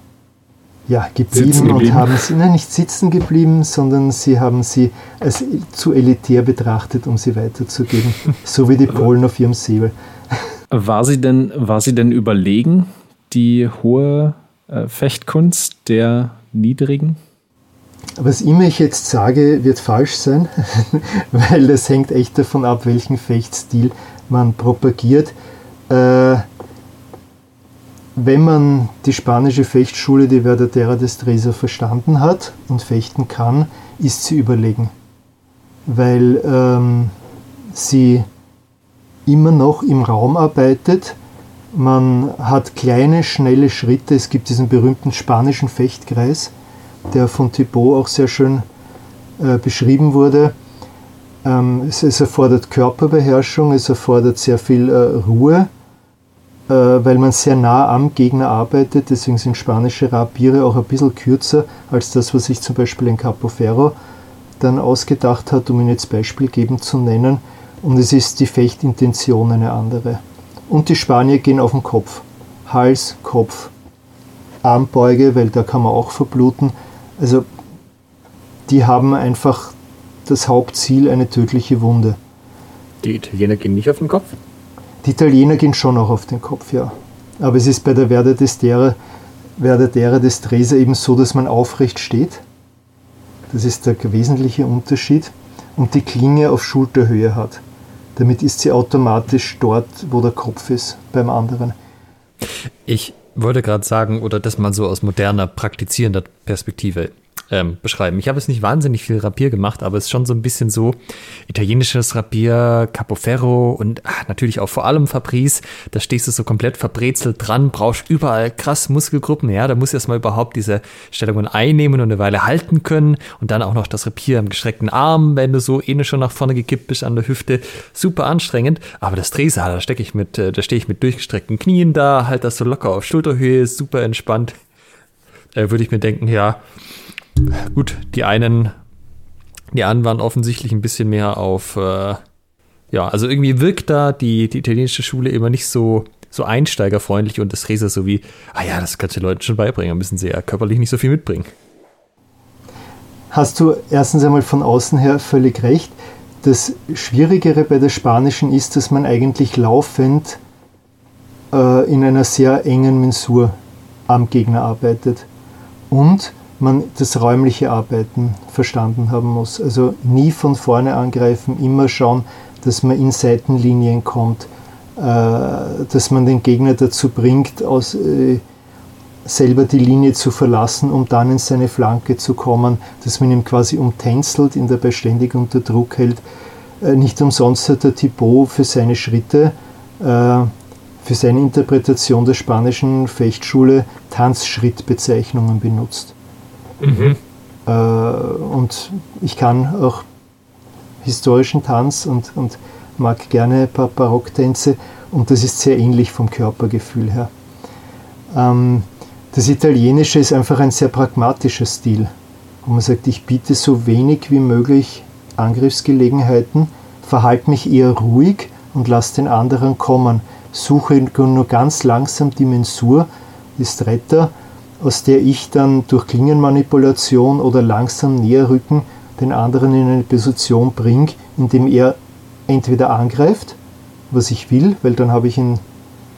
ja, geblieben, geblieben, und haben sie nein, nicht sitzen geblieben, sondern sie haben sie als zu elitär betrachtet, um sie weiterzugeben, so wie die Polen auf ihrem Säbel. War sie denn, war sie denn überlegen, die hohe äh, Fechtkunst der niedrigen? Was immer ich jetzt sage, wird falsch sein, weil das hängt echt davon ab, welchen Fechtstil man propagiert. Äh, wenn man die spanische Fechtschule, die Verdadera des Tresa, verstanden hat und fechten kann, ist sie überlegen. Weil ähm, sie immer noch im Raum arbeitet. Man hat kleine, schnelle Schritte. Es gibt diesen berühmten spanischen Fechtkreis, der von Thibaut auch sehr schön äh, beschrieben wurde. Ähm, es, es, erfordert Körperbeherrschung, es erfordert sehr viel äh, Ruhe äh, weil man sehr nah am Gegner arbeitet. Deswegen sind spanische Rapiere auch ein bisschen kürzer als das, was sich zum Beispiel in Capo Ferro dann ausgedacht hat, um ihn jetzt beispielgebend zu nennen. Und es ist die Fechtintention eine andere. Und die Spanier gehen auf den Kopf. Hals, Kopf, Armbeuge, weil da kann man auch verbluten. Also die haben einfach das Hauptziel eine tödliche Wunde. Die Italiener gehen nicht auf den Kopf? Die Italiener gehen schon auch auf den Kopf, ja. Aber es ist bei der Verde Destera, Verdadera des Tresa eben so, dass man aufrecht steht. Das ist der wesentliche Unterschied. Und die Klinge auf Schulterhöhe hat. Damit ist sie automatisch dort, wo der Kopf ist, beim anderen. Ich wollte gerade sagen, oder das mal so aus moderner, praktizierender Perspektive ähm, beschreiben. Ich habe es nicht wahnsinnig viel Rapier gemacht, aber es ist schon so ein bisschen so italienisches Rapier, Capoferro und ach, natürlich auch vor allem Fabrice. Da stehst du so komplett verbrezelt dran, brauchst überall krass Muskelgruppen. Ja, da musst du erstmal überhaupt diese Stellungen einnehmen und eine Weile halten können und dann auch noch das Rapier am gestreckten Arm, wenn du so eh schon nach vorne gekippt bist an der Hüfte. Super anstrengend, aber das Drehsaal, da stecke ich mit, äh, da stehe ich mit durchgestreckten Knien da, halt das so locker auf Schulterhöhe, super entspannt. Äh, Würde ich mir denken, ja, Gut, die einen, die anderen waren offensichtlich ein bisschen mehr auf, äh, ja, also irgendwie wirkt da die, die italienische Schule immer nicht so, so einsteigerfreundlich und das Resa so wie, ah ja, das kannst du den Leuten schon beibringen, müssen sie ja körperlich nicht so viel mitbringen. Hast du erstens einmal von außen her völlig recht. Das Schwierigere bei der spanischen ist, dass man eigentlich laufend äh, in einer sehr engen Mensur am Gegner arbeitet. Und man das räumliche Arbeiten verstanden haben muss. Also nie von vorne angreifen, immer schauen, dass man in Seitenlinien kommt, äh, dass man den Gegner dazu bringt, aus, äh, selber die Linie zu verlassen, um dann in seine Flanke zu kommen, dass man ihn quasi umtänzelt, ihn dabei ständig unter Druck hält. Äh, nicht umsonst hat der Thibaut für seine Schritte, für seine Interpretation der spanischen Fechtschule Tanzschrittbezeichnungen benutzt. Mhm. Und ich kann auch historischen Tanz und, und mag gerne ein paar Barocktänze und das ist sehr ähnlich vom Körpergefühl her. Ähm, das Italienische ist einfach ein sehr pragmatischer Stil, wo man sagt, ich biete so wenig wie möglich Angriffsgelegenheiten, verhalte mich eher ruhig und lasse den anderen kommen, suche nur ganz langsam die Mensur, die Stretta aus der ich dann durch Klingenmanipulation oder langsam Näherrücken den anderen in eine Position bringe, indem er entweder angreift, was ich will, weil dann habe ich ihn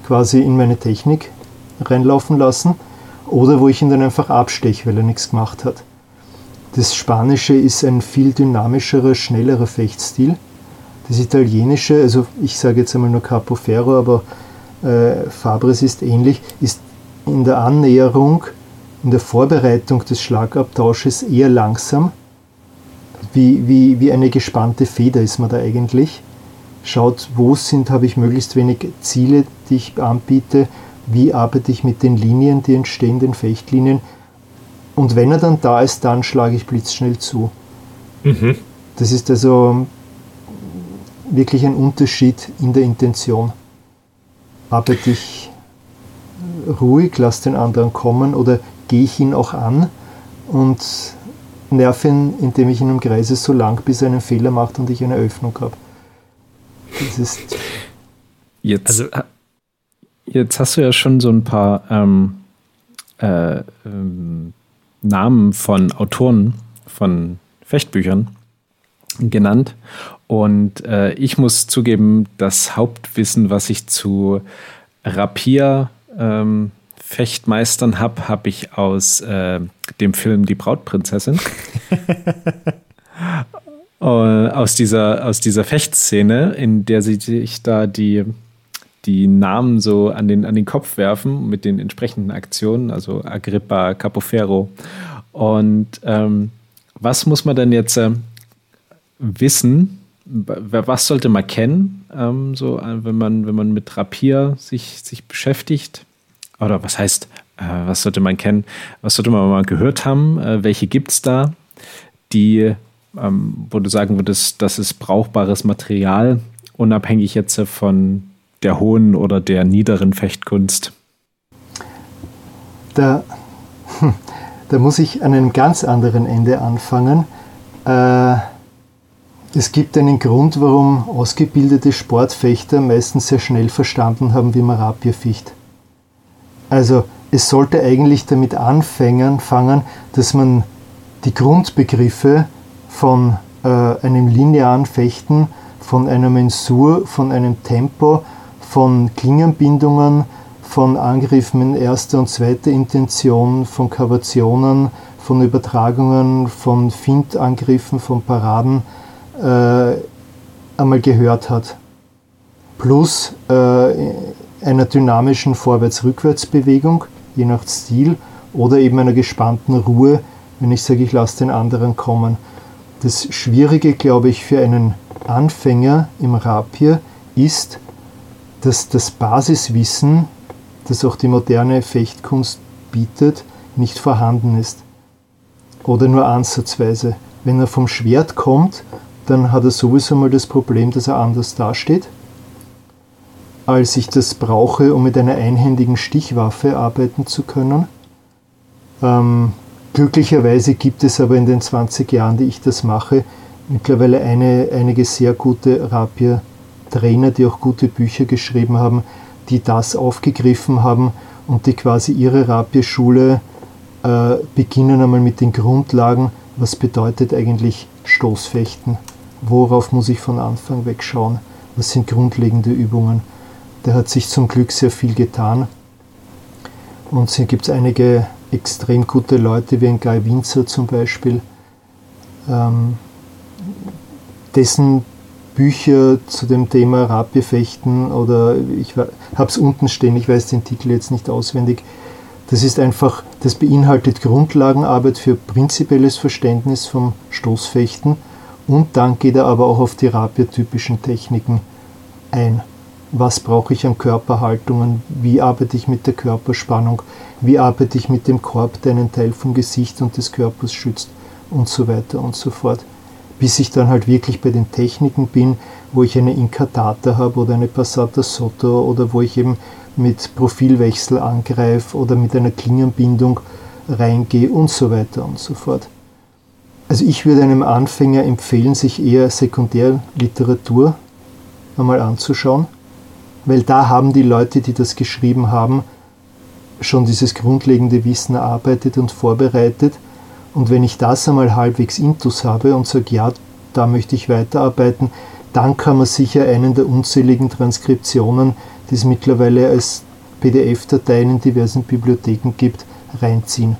quasi in meine Technik reinlaufen lassen, oder wo ich ihn dann einfach absteche, weil er nichts gemacht hat. Das Spanische ist ein viel dynamischerer, schnellerer Fechtstil. Das Italienische, also ich sage jetzt einmal nur Capo Ferro, aber äh, Fabres ist ähnlich, ist in der Annäherung, in der Vorbereitung des Schlagabtausches eher langsam wie, wie, wie eine gespannte Feder ist man da eigentlich. Schaut, wo sind, habe ich möglichst wenig Ziele, die ich anbiete, wie arbeite ich mit den Linien, die entstehen, den Fechtlinien. Und wenn er dann da ist, dann schlage ich blitzschnell zu. Mhm. Das ist also wirklich ein Unterschied in der Intention. Arbeite ich ruhig, lasse den anderen kommen oder gehe ich ihn auch an und nerve ihn, indem ich ihn umkreise so lang, bis er einen Fehler macht und ich eine Öffnung habe. Das ist. Jetzt, also, jetzt hast du ja schon so ein paar ähm, äh, ähm, Namen von Autoren von Fechtbüchern genannt. Und äh, ich muss zugeben, das Hauptwissen, was ich zu Rapier ähm, Fechtmeistern habe, habe ich aus äh, dem Film Die Brautprinzessin. äh, aus, dieser, aus dieser Fechtszene, in der sie sich da die, die Namen so an den, an den Kopf werfen mit den entsprechenden Aktionen, also Agrippa, Capofero. Und ähm, was muss man denn jetzt äh, wissen, was sollte man kennen, ähm, so, äh, wenn, man, wenn man mit Rapier sich, sich beschäftigt? Oder was heißt, äh, was sollte man kennen? Was sollte man mal gehört haben? Äh, welche gibt es da, die, ähm, wo du sagen würdest, das ist brauchbares Material, unabhängig jetzt von der hohen oder der niederen Fechtkunst? Da, da muss ich an einem ganz anderen Ende anfangen. Äh, es gibt einen Grund, warum ausgebildete Sportfechter meistens sehr schnell verstanden haben, wie man Rapier ficht. Also es sollte eigentlich damit anfangen, fangen, dass man die Grundbegriffe von äh, einem linearen Fechten, von einer Mensur, von einem Tempo, von Klingenbindungen, von Angriffen in erster und zweiter Intention, von Kavationen, von Übertragungen, von Fintangriffen, von Paraden, äh, einmal gehört hat. Plus äh, einer dynamischen Vorwärts-Rückwärts-Bewegung, je nach Stil, oder eben einer gespannten Ruhe, wenn ich sage, ich lasse den anderen kommen. Das Schwierige, glaube ich, für einen Anfänger im Rapier ist, dass das Basiswissen, das auch die moderne Fechtkunst bietet, nicht vorhanden ist. Oder nur ansatzweise. Wenn er vom Schwert kommt dann hat er sowieso mal das Problem, dass er anders dasteht, als ich das brauche, um mit einer einhändigen Stichwaffe arbeiten zu können. Ähm, glücklicherweise gibt es aber in den 20 Jahren, die ich das mache, mittlerweile eine, einige sehr gute Rapier-Trainer, die auch gute Bücher geschrieben haben, die das aufgegriffen haben und die quasi ihre Rapier-Schule äh, beginnen einmal mit den Grundlagen, was bedeutet eigentlich Stoßfechten worauf muss ich von Anfang weg schauen, was sind grundlegende Übungen. Da hat sich zum Glück sehr viel getan. Und hier gibt es einige extrem gute Leute, wie ein Guy Winzer zum Beispiel, ähm, dessen Bücher zu dem Thema Rapierfechten oder ich habe es unten stehen, ich weiß den Titel jetzt nicht auswendig. Das ist einfach, das beinhaltet Grundlagenarbeit für prinzipielles Verständnis vom Stoßfechten und dann geht er aber auch auf die Rapier-typischen Techniken ein. Was brauche ich an Körperhaltungen? Wie arbeite ich mit der Körperspannung? Wie arbeite ich mit dem Korb, der einen Teil vom Gesicht und des Körpers schützt? Und so weiter und so fort. Bis ich dann halt wirklich bei den Techniken bin, wo ich eine Incatata habe oder eine Passata Sotto oder wo ich eben mit Profilwechsel angreife oder mit einer Klingenbindung reingehe und so weiter und so fort. Also ich würde einem Anfänger empfehlen, sich eher Sekundärliteratur einmal anzuschauen, weil da haben die Leute, die das geschrieben haben, schon dieses grundlegende Wissen erarbeitet und vorbereitet. Und wenn ich das einmal halbwegs intus habe und sage, ja, da möchte ich weiterarbeiten, dann kann man sicher einen der unzähligen Transkriptionen, die es mittlerweile als PDF-Dateien in diversen Bibliotheken gibt, reinziehen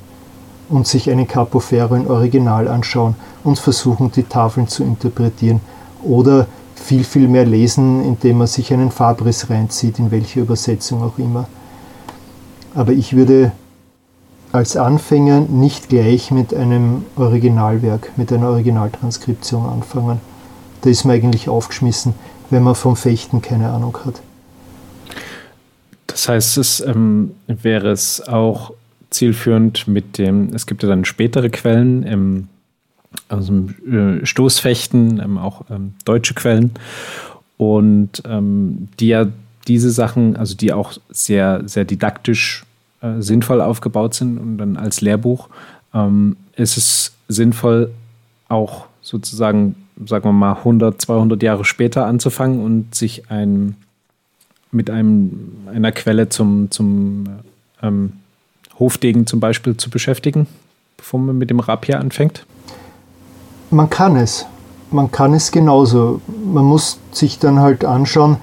und sich einen Capofero in Original anschauen und versuchen, die Tafeln zu interpretieren. Oder viel, viel mehr lesen, indem man sich einen Fabris reinzieht, in welche Übersetzung auch immer. Aber ich würde als Anfänger nicht gleich mit einem Originalwerk, mit einer Originaltranskription anfangen. Da ist man eigentlich aufgeschmissen, wenn man vom Fechten keine Ahnung hat. Das heißt, es ähm, wäre es auch zielführend mit dem, es gibt ja dann spätere Quellen im also äh, Stoßfechten, ähm, auch ähm, deutsche Quellen. Und ähm, die ja diese Sachen, also die auch sehr, sehr didaktisch äh, sinnvoll aufgebaut sind und dann als Lehrbuch, ähm, ist es sinnvoll, auch sozusagen, sagen wir mal, 100, 200 Jahre später anzufangen und sich ein, mit einem, einer Quelle zum, zum ähm, Hofdegen zum Beispiel zu beschäftigen, bevor man mit dem Rapier anfängt? Man kann es. Man kann es genauso. Man muss sich dann halt anschauen,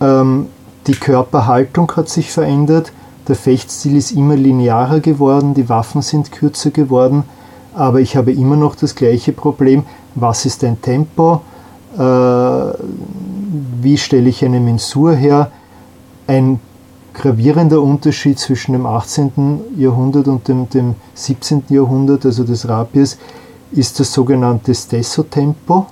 ähm, die Körperhaltung hat sich verändert, der Fechtstil ist immer linearer geworden, die Waffen sind kürzer geworden, aber ich habe immer noch das gleiche Problem. Was ist ein Tempo? Äh, wie stelle ich eine Mensur her? Ein gravierender Unterschied zwischen dem 18. Jahrhundert und dem, dem 17. Jahrhundert, also des Rapiers, ist das sogenannte Stesso-Tempo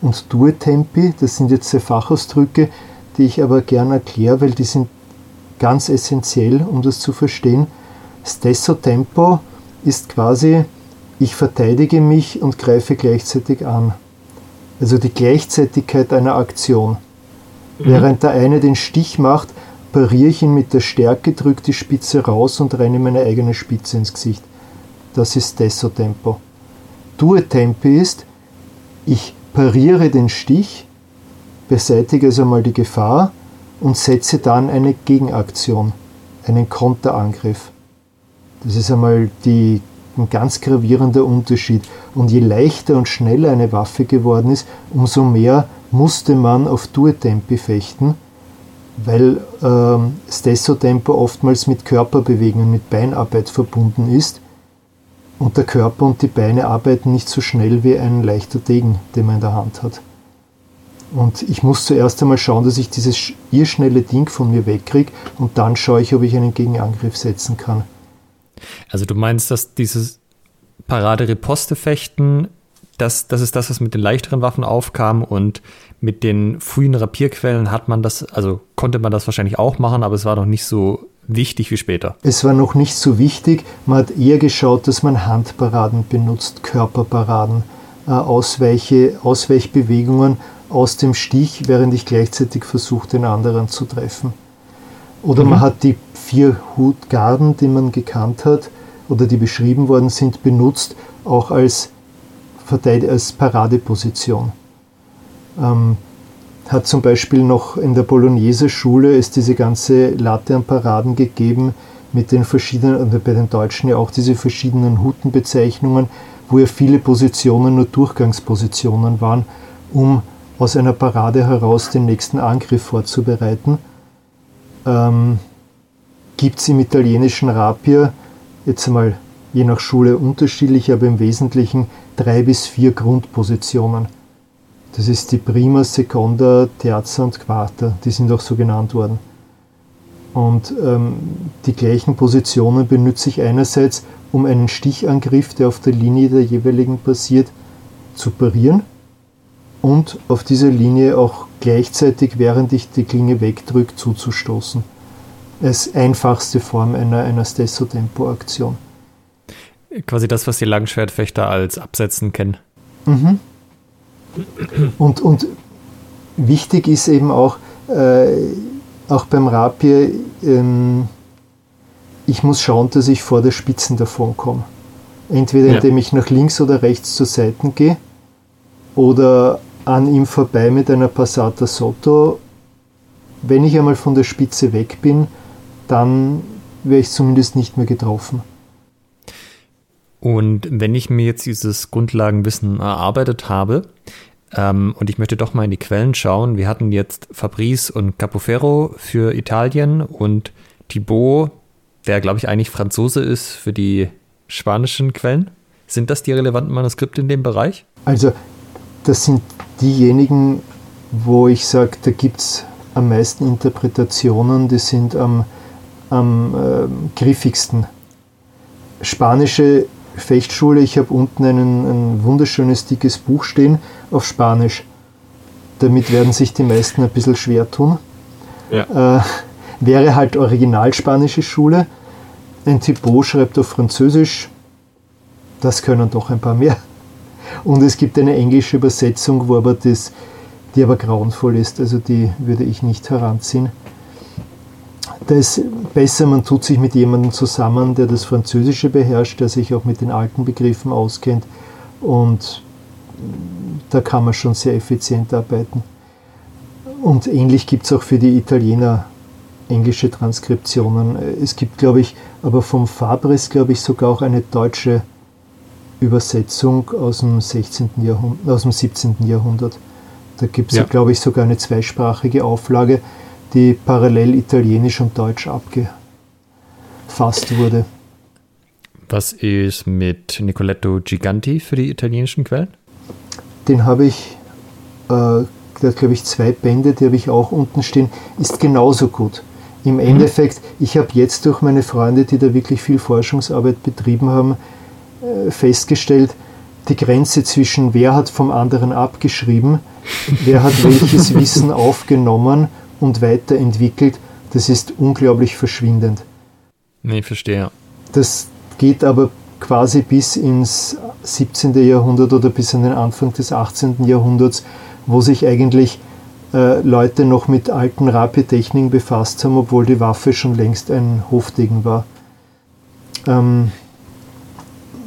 und Due-Tempi. Das sind jetzt sehr Fachausdrücke, die ich aber gerne erkläre, weil die sind ganz essentiell, um das zu verstehen. Stesso Tempo ist quasi, ich verteidige mich und greife gleichzeitig an. Also die Gleichzeitigkeit einer Aktion. Mhm. Während der eine den Stich macht, pariere ich ihn mit der Stärke, drücke die Spitze raus und renne meine eigene Spitze ins Gesicht. Das ist Stesso Tempo. Due Tempi ist, ich pariere den Stich, beseitige also mal die Gefahr und setze dann eine Gegenaktion, einen Konterangriff. Das ist einmal die, ein ganz gravierender Unterschied. Und je leichter und schneller eine Waffe geworden ist, umso mehr musste man auf Duetempi fechten, weil ähm, Stesso-Tempo oftmals mit Körperbewegungen, mit Beinarbeit verbunden ist. Und der Körper und die Beine arbeiten nicht so schnell wie ein leichter Degen, den man in der Hand hat. Und ich muss zuerst einmal schauen, dass ich dieses irrschnelle Ding von mir wegkriege und dann schaue ich, ob ich einen Gegenangriff setzen kann. Also du meinst, dass dieses Parade-Riposte-Fechten, das, das ist das, was mit den leichteren Waffen aufkam und mit den frühen Rapierquellen hat man das, also konnte man das wahrscheinlich auch machen, aber es war noch nicht so wichtig wie später. Es war noch nicht so wichtig. Man hat eher geschaut, dass man Handparaden benutzt, Körperparaden, äh, Ausweiche, Ausweichbewegungen aus dem Stich, während ich gleichzeitig versuche, den anderen zu treffen. Oder mhm. man hat die vier Hutgarden, die man gekannt hat oder die beschrieben worden sind, benutzt, auch als, als Paradeposition. Ähm, hat zum Beispiel noch in der Bolognese-Schule es diese ganze Latte an Paraden gegeben mit den verschiedenen, und bei den Deutschen ja auch diese verschiedenen Hutenbezeichnungen, wo ja viele Positionen nur Durchgangspositionen waren, um aus einer Parade heraus den nächsten Angriff vorzubereiten. Ähm, Gibt es im italienischen Rapier, jetzt einmal je nach Schule unterschiedlich, aber im Wesentlichen drei bis vier Grundpositionen. Das ist die Prima, Seconda, Terza und Quarta, die sind auch so genannt worden. Und ähm, die gleichen Positionen benutze ich einerseits, um einen Stichangriff, der auf der Linie der jeweiligen passiert, zu parieren und auf dieser Linie auch gleichzeitig, während ich die Klinge wegdrücke, zuzustoßen. Als einfachste Form einer, einer Stesso-Tempo-Aktion. Quasi das, was die Langschwertfechter als Absetzen kennen. Mhm. Und, und wichtig ist eben auch, äh, auch beim Rapier, ähm, ich muss schauen, dass ich vor der Spitzen davon komme. Entweder indem ja. ich nach links oder rechts zur Seite gehe oder an ihm vorbei mit einer Passata Sotto. Wenn ich einmal von der Spitze weg bin, dann wäre ich zumindest nicht mehr getroffen. Und wenn ich mir jetzt dieses Grundlagenwissen erarbeitet habe ähm, und ich möchte doch mal in die Quellen schauen, wir hatten jetzt Fabrice und Capoferro für Italien und Thibaut, der glaube ich eigentlich Franzose ist, für die spanischen Quellen. Sind das die relevanten Manuskripte in dem Bereich? Also das sind diejenigen, wo ich sage, da gibt es am meisten Interpretationen, die sind am, am äh, griffigsten. spanische Fechtschule. Ich habe unten einen, ein wunderschönes dickes Buch stehen auf Spanisch. Damit werden sich die meisten ein bisschen schwer tun. Ja. Äh, wäre halt original spanische Schule. Ein Thibaut schreibt auf Französisch. Das können doch ein paar mehr. Und es gibt eine englische Übersetzung, wo aber das, die aber grauenvoll ist. Also die würde ich nicht heranziehen. Da ist besser, man tut sich mit jemandem zusammen, der das Französische beherrscht, der sich auch mit den alten Begriffen auskennt. Und da kann man schon sehr effizient arbeiten. Und ähnlich gibt es auch für die Italiener englische Transkriptionen. Es gibt, glaube ich, aber vom Fabris, glaube ich, sogar auch eine deutsche Übersetzung aus dem 16. Jahrhundert, aus dem 17. Jahrhundert. Da gibt es, ja. glaube ich, sogar eine zweisprachige Auflage, die parallel Italienisch und Deutsch abgefasst wurde. Was ist mit Nicoletto Giganti für die italienischen Quellen? Den habe ich, äh, der hat, glaube ich, zwei Bände, die habe ich auch unten stehen, ist genauso gut. Im mhm. Endeffekt, ich habe jetzt durch meine Freunde, die da wirklich viel Forschungsarbeit betrieben haben, äh, festgestellt, die Grenze zwischen wer hat vom anderen abgeschrieben, wer hat welches Wissen aufgenommen und weiterentwickelt, das ist unglaublich verschwindend. Nee, verstehe. Das geht aber quasi bis ins 17. Jahrhundert oder bis an den Anfang des 18. Jahrhunderts, wo sich eigentlich äh, Leute noch mit alten Rapiertechniken befasst haben, obwohl die Waffe schon längst ein Hofdegen war. Ähm,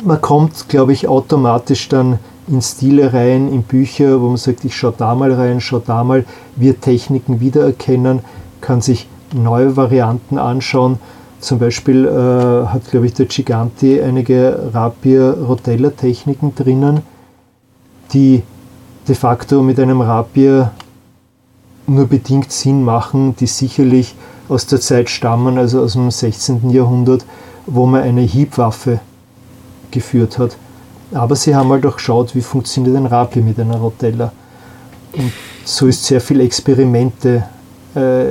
man kommt, glaube ich, automatisch dann in Stile rein, in Bücher, wo man sagt, ich schaue da mal rein, schaue da mal, wird Techniken wiedererkennen, kann sich neue Varianten anschauen. Zum Beispiel äh, hat, glaube ich, der Giganti einige Rapier-Rotella-Techniken drinnen, die de facto mit einem Rapier nur bedingt Sinn machen, die sicherlich aus der Zeit stammen, also aus dem 16. Jahrhundert, wo man eine Hiebwaffe geführt hat. Aber sie haben halt auch geschaut, wie funktioniert ein Rapier mit einer Rotella. Und so ist sehr viel Experimente äh,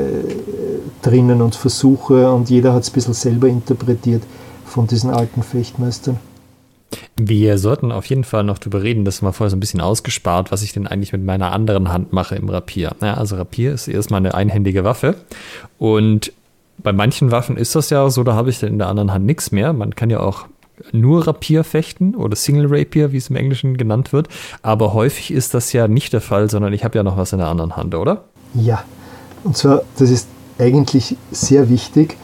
drinnen und Versuche und jeder hat es ein bisschen selber interpretiert von diesen alten Fechtmeistern. Wir sollten auf jeden Fall noch drüber reden, das mal vorher so ein bisschen ausgespart, was ich denn eigentlich mit meiner anderen Hand mache im Rapier. Ja, also Rapier ist erstmal eine einhändige Waffe und bei manchen Waffen ist das ja so, da habe ich dann in der anderen Hand nichts mehr. Man kann ja auch nur Rapier fechten oder Single Rapier, wie es im Englischen genannt wird. Aber häufig ist das ja nicht der Fall, sondern ich habe ja noch was in der anderen Hand, oder? Ja, und zwar, das ist eigentlich sehr wichtig,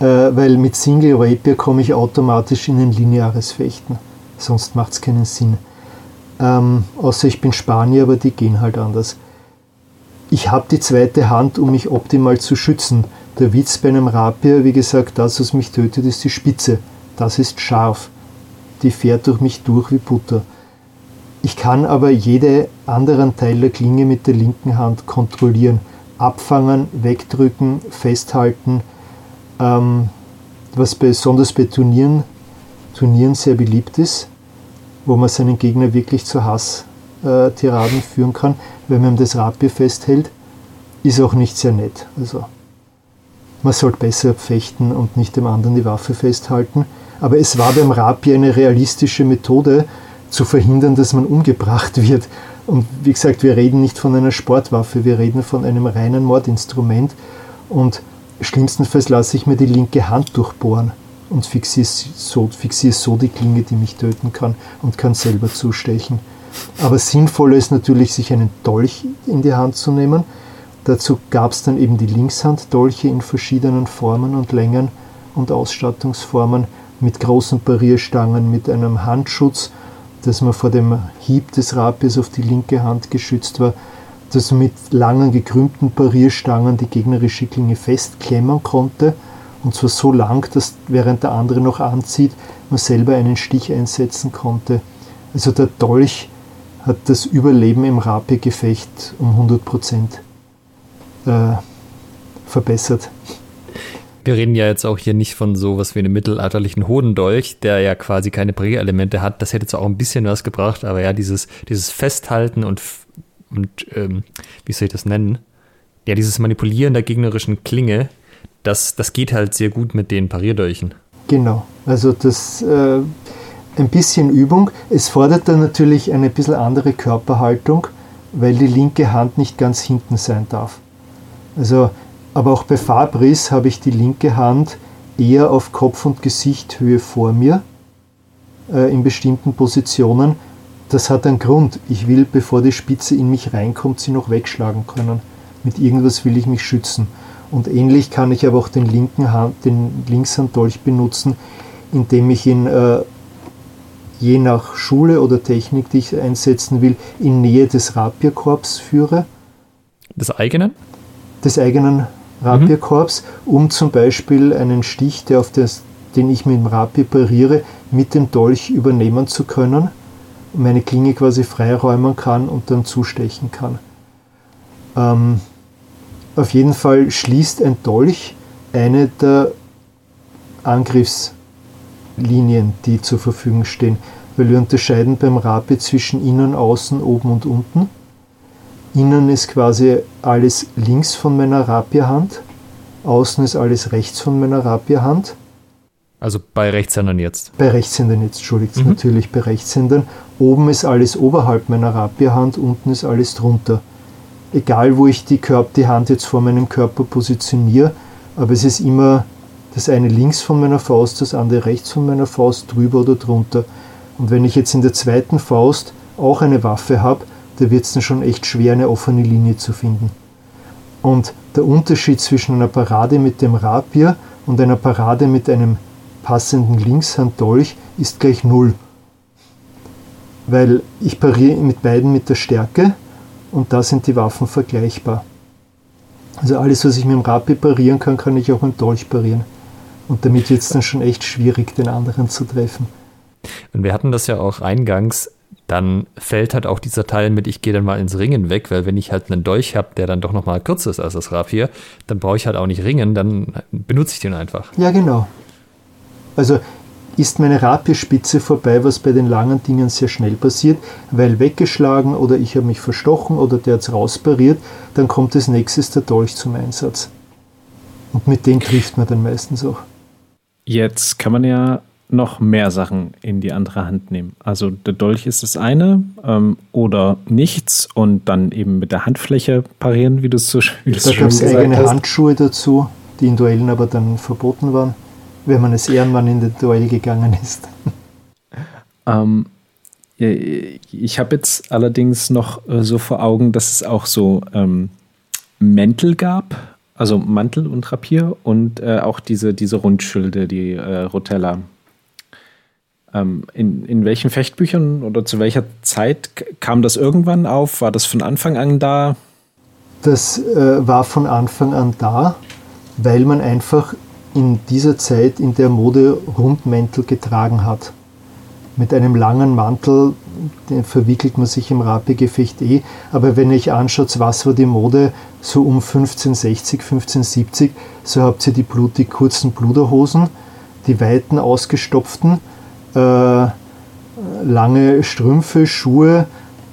äh, weil mit Single Rapier komme ich automatisch in ein lineares Fechten. Sonst macht es keinen Sinn. Ähm, außer ich bin Spanier, aber die gehen halt anders. Ich habe die zweite Hand, um mich optimal zu schützen. Der Witz bei einem Rapier, wie gesagt, das, was mich tötet, ist die Spitze das ist scharf. Die fährt durch mich durch wie Butter. Ich kann aber jede anderen Teil der Klinge mit der linken Hand kontrollieren. Abfangen, wegdrücken, festhalten. Ähm, was besonders bei Turnieren, Turnieren sehr beliebt ist, wo man seinen Gegner wirklich zu Hasstiraden äh, führen kann, wenn man das Rapier festhält, ist auch nicht sehr nett. Also man sollte besser fechten und nicht dem anderen die Waffe festhalten. Aber es war beim Rapier eine realistische Methode, zu verhindern, dass man umgebracht wird. Und wie gesagt, wir reden nicht von einer Sportwaffe, wir reden von einem reinen Mordinstrument. Und schlimmstenfalls lasse ich mir die linke Hand durchbohren und fixiere so, fixiere so die Klinge, die mich töten kann und kann selber zustechen. Aber sinnvoller ist natürlich, sich einen Dolch in die Hand zu nehmen. Dazu gab es dann eben die Linkshanddolche in verschiedenen Formen und Längen und Ausstattungsformen mit großen Parierstangen, mit einem Handschutz, dass man vor dem Hieb des Rapiers auf die linke Hand geschützt war, dass man mit langen gekrümmten Parierstangen die gegnerische Klinge festklemmen konnte, und zwar so lang, dass während der andere noch anzieht, man selber einen Stich einsetzen konnte. Also der Dolch hat das Überleben im Rapiergefecht um 100 Prozent äh, verbessert. Wir reden ja jetzt auch hier nicht von so was wie einem mittelalterlichen Hodendolch, der ja quasi keine Prägelemente hat. Das hätte zwar auch ein bisschen was gebracht, aber ja, dieses, dieses Festhalten und, und ähm, wie soll ich das nennen? Ja, dieses Manipulieren der gegnerischen Klinge, das, das geht halt sehr gut mit den Parierdolchen. Genau. Also das äh, ein bisschen Übung. Es fordert dann natürlich eine bisschen andere Körperhaltung, weil die linke Hand nicht ganz hinten sein darf. Also, aber auch bei Fabris habe ich die linke Hand eher auf Kopf- und Gesichthöhe vor mir äh, in bestimmten Positionen. Das hat einen Grund. Ich will, bevor die Spitze in mich reinkommt, sie noch wegschlagen können. Mit irgendwas will ich mich schützen. Und ähnlich kann ich aber auch den linken Hand, den Linkshanddolch benutzen, indem ich ihn äh, je nach Schule oder Technik, die ich einsetzen will, in Nähe des Rapierkorbs führe. Des eigenen? Des eigenen Rapierkorbs, um zum Beispiel einen Stich, der auf das, den ich mit dem Rapier pariere, mit dem Dolch übernehmen zu können, meine Klinge quasi freiräumen kann und dann zustechen kann. Ähm, auf jeden Fall schließt ein Dolch eine der Angriffslinien, die zur Verfügung stehen, weil wir unterscheiden beim Rapier zwischen innen, außen, oben und unten. Innen ist quasi alles links von meiner Rapierhand, außen ist alles rechts von meiner Rapierhand. Also bei Rechtshändern jetzt? Bei Rechtshändern jetzt, entschuldigt, mhm. natürlich bei Rechtshändern. Oben ist alles oberhalb meiner Rapierhand, unten ist alles drunter egal wo ich die, Körper, die Hand jetzt vor meinem Körper positioniere, aber es ist immer das eine links von meiner Faust, das andere rechts von meiner Faust, drüber oder drunter. Und wenn ich jetzt in der zweiten Faust auch eine Waffe habe, da wird es dann schon echt schwer, eine offene Linie zu finden. Und der Unterschied zwischen einer Parade mit dem Rapier und einer Parade mit einem passenden Linkshanddolch ist gleich null. Weil ich pariere mit beiden mit der Stärke und da sind die Waffen vergleichbar. Also alles, was ich mit dem Rapier parieren kann, kann ich auch mit dem Dolch parieren. Und damit wird es dann schon echt schwierig, den anderen zu treffen. Und wir hatten das ja auch eingangs, dann fällt halt auch dieser Teil mit, ich gehe dann mal ins Ringen weg, weil wenn ich halt einen Dolch habe, der dann doch nochmal kürzer ist als das Rapier, dann brauche ich halt auch nicht ringen, dann benutze ich den einfach. Ja, genau. Also ist meine Rapierspitze vorbei, was bei den langen Dingen sehr schnell passiert, weil weggeschlagen oder ich habe mich verstochen oder der hat es rauspariert, dann kommt als nächstes der Dolch zum Einsatz. Und mit dem trifft man dann meistens auch. Jetzt kann man ja noch mehr Sachen in die andere Hand nehmen. Also der Dolch ist das eine ähm, oder nichts und dann eben mit der Handfläche parieren, wie du es so, wie da gab es eigene hast. Handschuhe dazu, die in Duellen aber dann verboten waren wenn man als Ehrenmann in den Duell gegangen ist. Ähm, ich habe jetzt allerdings noch äh, so vor Augen, dass es auch so ähm, Mäntel gab, also Mantel und Rapier und äh, auch diese, diese Rundschilde, die äh, Rotella. Ähm, in, in welchen Fechtbüchern oder zu welcher Zeit kam das irgendwann auf? War das von Anfang an da? Das äh, war von Anfang an da, weil man einfach in dieser Zeit in der Mode Rundmäntel getragen hat. Mit einem langen Mantel den verwickelt man sich im Rapegefecht eh, aber wenn ihr euch anschaut, was war die Mode so um 1560, 1570, so habt ihr die, Blut, die kurzen Bluderhosen, die weiten ausgestopften, äh, lange Strümpfe, Schuhe,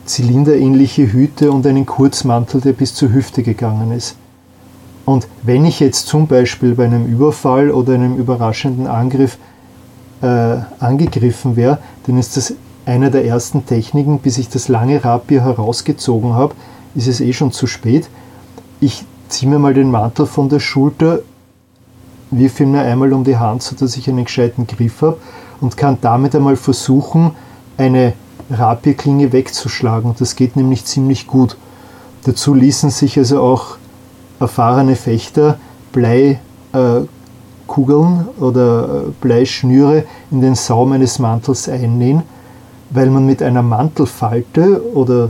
zylinderähnliche Hüte und einen Kurzmantel, der bis zur Hüfte gegangen ist. Und wenn ich jetzt zum Beispiel bei einem Überfall oder einem überraschenden Angriff äh, angegriffen wäre, dann ist das eine der ersten Techniken, bis ich das lange Rapier herausgezogen habe, ist es eh schon zu spät. Ich ziehe mir mal den Mantel von der Schulter, wirf ihn mir einmal um die Hand, sodass ich einen gescheiten Griff habe und kann damit einmal versuchen, eine Rapierklinge wegzuschlagen. Das geht nämlich ziemlich gut. Dazu ließen sich also auch erfahrene Fechter Bleikugeln äh, oder äh, Bleischnüre in den Saum eines Mantels einnähen, weil man mit einer Mantelfalte oder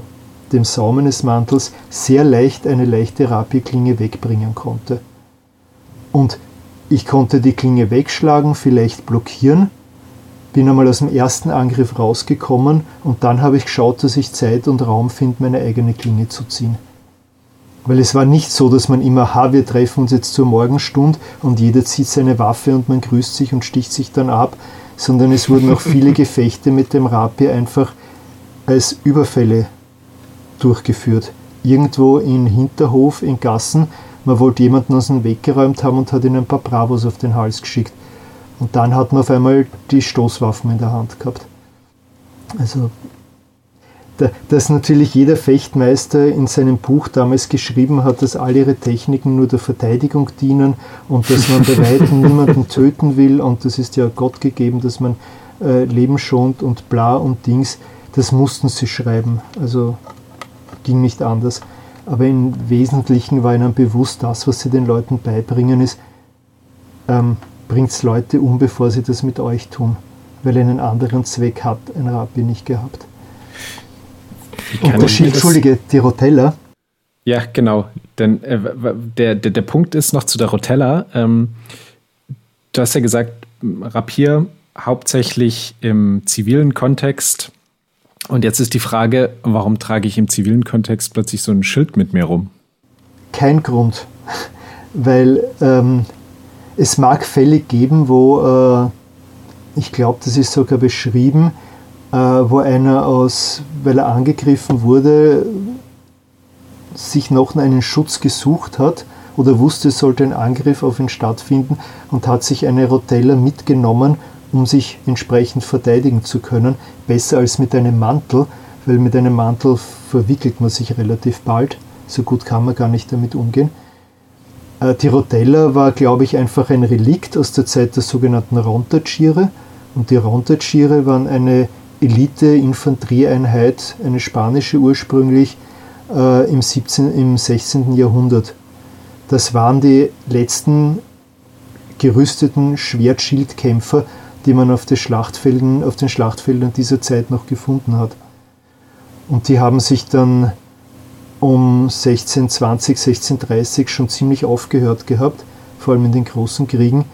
dem Saum eines Mantels sehr leicht eine leichte Rapierklinge wegbringen konnte. Und ich konnte die Klinge wegschlagen, vielleicht blockieren, bin einmal aus dem ersten Angriff rausgekommen und dann habe ich geschaut, dass ich Zeit und Raum finde, meine eigene Klinge zu ziehen. Weil es war nicht so, dass man immer, ha, wir treffen uns jetzt zur Morgenstund und jeder zieht seine Waffe und man grüßt sich und sticht sich dann ab, sondern es wurden auch viele Gefechte mit dem Rapier einfach als Überfälle durchgeführt. Irgendwo in Hinterhof, in Gassen, man wollte jemanden aus dem Weg geräumt haben und hat ihnen ein paar Bravos auf den Hals geschickt. Und dann hat man auf einmal die Stoßwaffen in der Hand gehabt. Also, dass natürlich jeder Fechtmeister in seinem Buch damals geschrieben hat, dass all ihre Techniken nur der Verteidigung dienen und dass man bei weitem niemanden töten will und das ist ja Gott gegeben, dass man äh, Leben schont und bla und Dings, das mussten sie schreiben. Also ging nicht anders. Aber im Wesentlichen war ihnen bewusst, das, was sie den Leuten beibringen, ist, ähm, bringt Leute um, bevor sie das mit euch tun. Weil einen anderen Zweck hat ein Rabbi nicht gehabt. Und der Schild, Entschuldige, die Rotella. Ja, genau. Denn äh, der, der, der Punkt ist noch zu der Rotella. Ähm, du hast ja gesagt, Rapier hauptsächlich im zivilen Kontext. Und jetzt ist die Frage, warum trage ich im zivilen Kontext plötzlich so ein Schild mit mir rum? Kein Grund, weil ähm, es mag Fälle geben, wo, äh, ich glaube, das ist sogar beschrieben, äh, wo einer aus, weil er angegriffen wurde, sich noch einen Schutz gesucht hat oder wusste, es sollte ein Angriff auf ihn stattfinden und hat sich eine Rotella mitgenommen um sich entsprechend verteidigen zu können. Besser als mit einem Mantel, weil mit einem Mantel verwickelt man sich relativ bald. So gut kann man gar nicht damit umgehen. Äh, die Rotella war, glaube ich, einfach ein Relikt aus der Zeit der sogenannten Rontagiere. Und die Rontagiere waren eine Elite-Infanterieeinheit, eine spanische ursprünglich äh, im, 17, im 16. Jahrhundert. Das waren die letzten gerüsteten Schwertschildkämpfer, die man auf den Schlachtfeldern dieser Zeit noch gefunden hat. Und die haben sich dann um 1620, 1630 schon ziemlich aufgehört gehabt, vor allem in den großen Kriegen.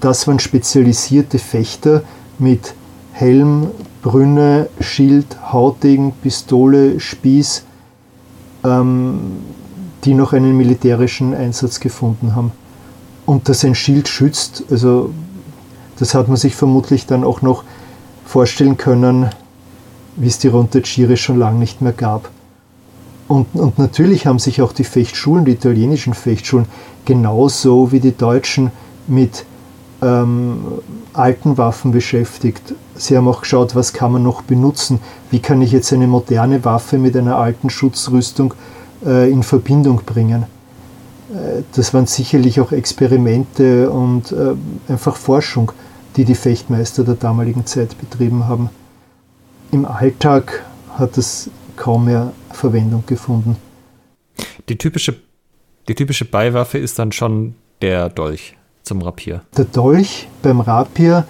Das waren spezialisierte Fechter mit Helm, Brünne, Schild, Hautdegen, Pistole, Spieß, ähm, die noch einen militärischen Einsatz gefunden haben. Und dass ein Schild schützt, also das hat man sich vermutlich dann auch noch vorstellen können, wie es die Rontagiere schon lange nicht mehr gab. Und, und natürlich haben sich auch die Fechtschulen, die italienischen Fechtschulen, genauso wie die deutschen mit ähm, alten Waffen beschäftigt. Sie haben auch geschaut, was kann man noch benutzen, wie kann ich jetzt eine moderne Waffe mit einer alten Schutzrüstung äh, in Verbindung bringen. Äh, das waren sicherlich auch Experimente und äh, einfach Forschung die die Fechtmeister der damaligen Zeit betrieben haben. Im Alltag hat es kaum mehr Verwendung gefunden. Die typische, die typische Beiwaffe ist dann schon der Dolch zum Rapier. Der Dolch beim Rapier,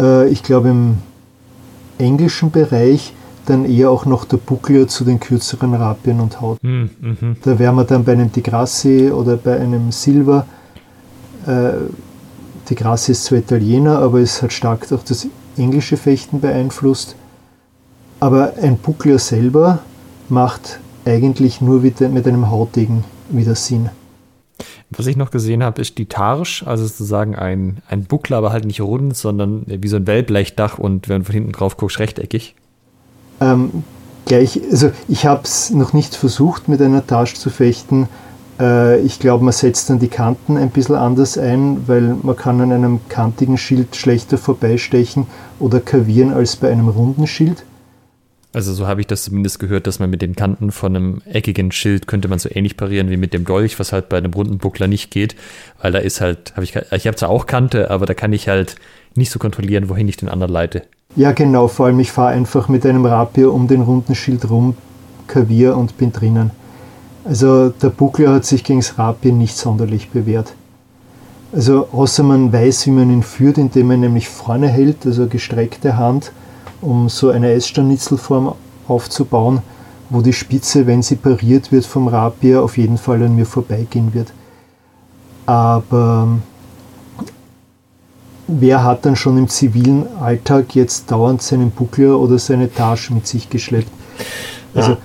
äh, ich glaube im englischen Bereich, dann eher auch noch der Buckler zu den kürzeren Rapien und Haut. Mm, mm Da wären wir dann bei einem Degrassi oder bei einem Silver. Äh, die Grassi ist zwar Italiener, aber es hat stark auch das englische Fechten beeinflusst. Aber ein Buckler selber macht eigentlich nur mit einem Hautdegen wieder Sinn. Was ich noch gesehen habe, ist die Tarsch, also sozusagen ein, ein Buckler, aber halt nicht rund, sondern wie so ein Wellblechdach und wenn du von hinten drauf guckst, rechteckig. Ähm, gleich, also ich habe es noch nicht versucht, mit einer Tasche zu fechten, äh, ich glaube, man setzt dann die Kanten ein bisschen anders ein, weil man kann an einem kantigen Schild schlechter vorbeistechen oder kavieren als bei einem runden Schild. Also so habe ich das zumindest gehört, dass man mit den Kanten von einem eckigen Schild könnte man so ähnlich parieren wie mit dem Dolch, was halt bei einem runden Buckler nicht geht, weil da ist halt, habe ich, ich habe zwar auch Kante, aber da kann ich halt nicht so kontrollieren, wohin ich den anderen leite. Ja, genau, vor allem ich fahre einfach mit einem Rapier um den runden Schild rum, kavier und bin drinnen. Also der Buckler hat sich gegen das Rapier nicht sonderlich bewährt. Also außer man weiß, wie man ihn führt, indem man nämlich vorne hält, also gestreckte Hand, um so eine Eissternitzelform aufzubauen, wo die Spitze, wenn sie pariert wird vom Rapier, auf jeden Fall an mir vorbeigehen wird. Aber wer hat dann schon im zivilen Alltag jetzt dauernd seinen Buckler oder seine Tasche mit sich geschleppt? Also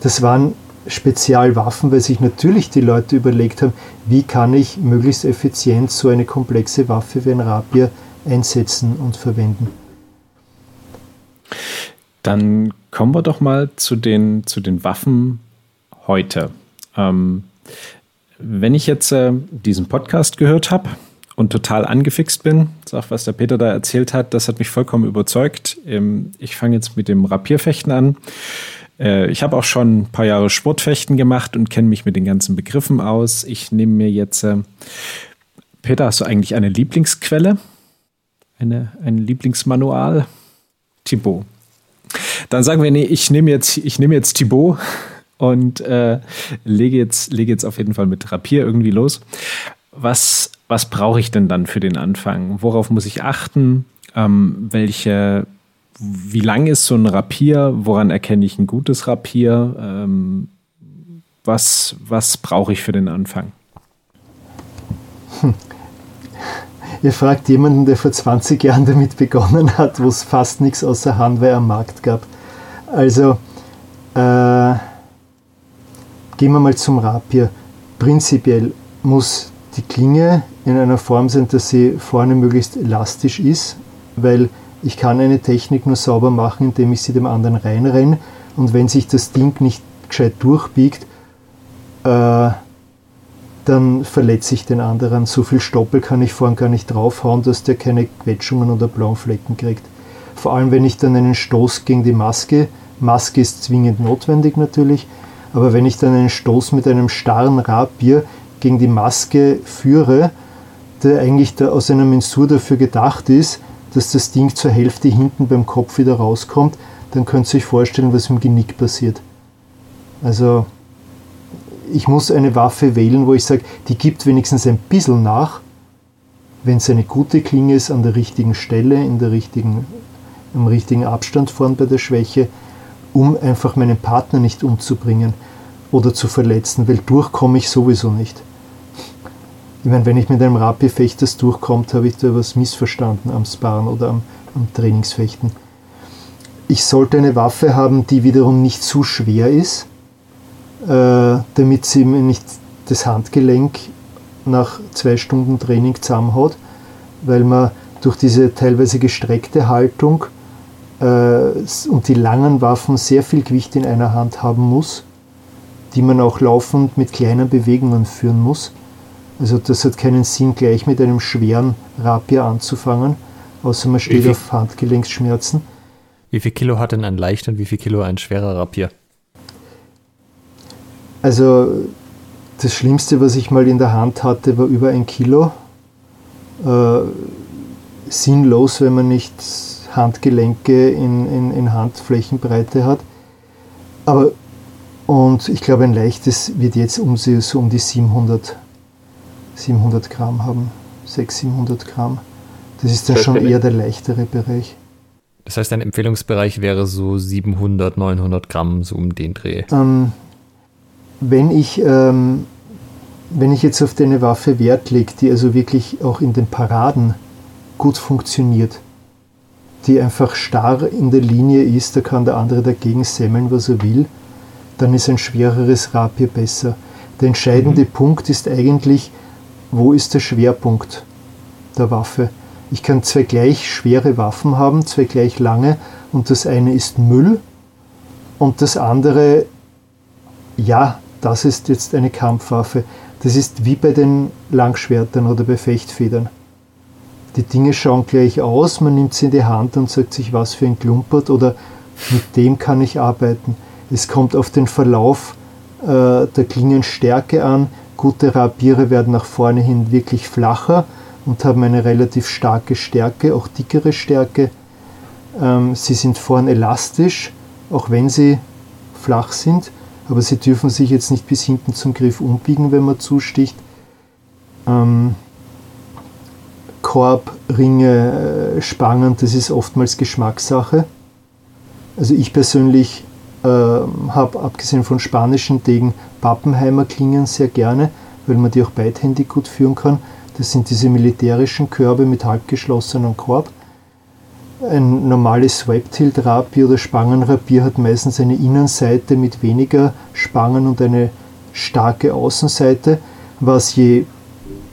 das waren Spezialwaffen, weil sich natürlich die Leute überlegt haben, wie kann ich möglichst effizient so eine komplexe Waffe wie ein Rapier einsetzen und verwenden. Dann kommen wir doch mal zu den, zu den Waffen heute. Ähm, wenn ich jetzt äh, diesen Podcast gehört habe und total angefixt bin. Auch, was der Peter da erzählt hat, das hat mich vollkommen überzeugt. Ähm, ich fange jetzt mit dem Rapierfechten an. Äh, ich habe auch schon ein paar Jahre Sportfechten gemacht und kenne mich mit den ganzen Begriffen aus. Ich nehme mir jetzt, äh, Peter, hast du eigentlich eine Lieblingsquelle? Eine, ein Lieblingsmanual? Thibaut. Dann sagen wir, nee, ich nehme jetzt, ich nehme jetzt Thibaut und äh, lege, jetzt, lege jetzt auf jeden Fall mit Rapier irgendwie los. Was, was brauche ich denn dann für den Anfang? Worauf muss ich achten? Ähm, welche, wie lang ist so ein Rapier? Woran erkenne ich ein gutes Rapier? Ähm, was was brauche ich für den Anfang? Hm. Ihr fragt jemanden, der vor 20 Jahren damit begonnen hat, wo es fast nichts außer Handwehr am Markt gab. Also, äh, gehen wir mal zum Rapier. Prinzipiell muss die Klinge in einer Form sein, dass sie vorne möglichst elastisch ist, weil ich kann eine Technik nur sauber machen, indem ich sie dem anderen reinrenne und wenn sich das Ding nicht gescheit durchbiegt, äh, dann verletze ich den anderen. So viel Stoppel kann ich vorn gar nicht draufhauen, dass der keine Quetschungen oder blauen Flecken kriegt. Vor allem, wenn ich dann einen Stoß gegen die Maske, Maske ist zwingend notwendig natürlich, aber wenn ich dann einen Stoß mit einem starren Rapier gegen die Maske führe, der eigentlich da aus einer Mensur dafür gedacht ist, dass das Ding zur Hälfte hinten beim Kopf wieder rauskommt, dann könnt ihr euch vorstellen, was im Genick passiert. Also ich muss eine Waffe wählen, wo ich sage, die gibt wenigstens ein bisschen nach, wenn es eine gute Klinge ist, an der richtigen Stelle, in der richtigen, im richtigen Abstand vorn bei der Schwäche, um einfach meinen Partner nicht umzubringen oder zu verletzen, weil durchkomme ich sowieso nicht. Ich meine, wenn ich mit einem Rapierfecht das durchkommt, habe ich da was missverstanden am Sparen oder am, am Trainingsfechten. Ich sollte eine Waffe haben, die wiederum nicht zu schwer ist, äh, damit sie mir nicht das Handgelenk nach zwei Stunden Training zusammenhaut, weil man durch diese teilweise gestreckte Haltung und die langen Waffen sehr viel Gewicht in einer Hand haben muss, die man auch laufend mit kleinen Bewegungen führen muss. Also das hat keinen Sinn, gleich mit einem schweren Rapier anzufangen, außer man steht auf Handgelenksschmerzen. Wie viel Kilo hat denn ein leichter und wie viel Kilo ein schwerer Rapier? Also das Schlimmste, was ich mal in der Hand hatte, war über ein Kilo. Äh, sinnlos, wenn man nicht Handgelenke in, in, in Handflächenbreite hat. Aber und ich glaube, ein leichtes wird jetzt um, so um die 700 700 Gramm haben, 600, 700 Gramm. Das ist dann schon eher der leichtere Bereich. Das heißt, dein Empfehlungsbereich wäre so 700, 900 Gramm, so um den Dreh. Ähm, wenn, ich, ähm, wenn ich jetzt auf deine Waffe Wert lege, die also wirklich auch in den Paraden gut funktioniert, die einfach starr in der Linie ist, da kann der andere dagegen semmeln, was er will, dann ist ein schwereres Rapier besser. Der entscheidende mhm. Punkt ist eigentlich, wo ist der Schwerpunkt der Waffe. Ich kann zwei gleich schwere Waffen haben, zwei gleich lange, und das eine ist Müll und das andere, ja, das ist jetzt eine Kampfwaffe. Das ist wie bei den Langschwertern oder bei Fechtfedern. Die Dinge schauen gleich aus, man nimmt sie in die Hand und sagt sich, was für ein Klumpert oder mit dem kann ich arbeiten. Es kommt auf den Verlauf äh, der Klingenstärke an, Gute Rapiere werden nach vorne hin wirklich flacher und haben eine relativ starke Stärke, auch dickere Stärke. Ähm, sie sind vorn elastisch, auch wenn sie flach sind, aber sie dürfen sich jetzt nicht bis hinten zum Griff umbiegen, wenn man zusticht. Ähm, Korb, Ringe, äh, Spangen, das ist oftmals Geschmackssache. Also ich persönlich äh, habe abgesehen von spanischen Degen Pappenheimer Klingen sehr gerne, weil man die auch beidhändig gut führen kann. Das sind diese militärischen Körbe mit halbgeschlossenem Korb. Ein normales Swipe-Tilt-Rapier oder Spangenrapier hat meistens eine Innenseite mit weniger Spangen und eine starke Außenseite, was je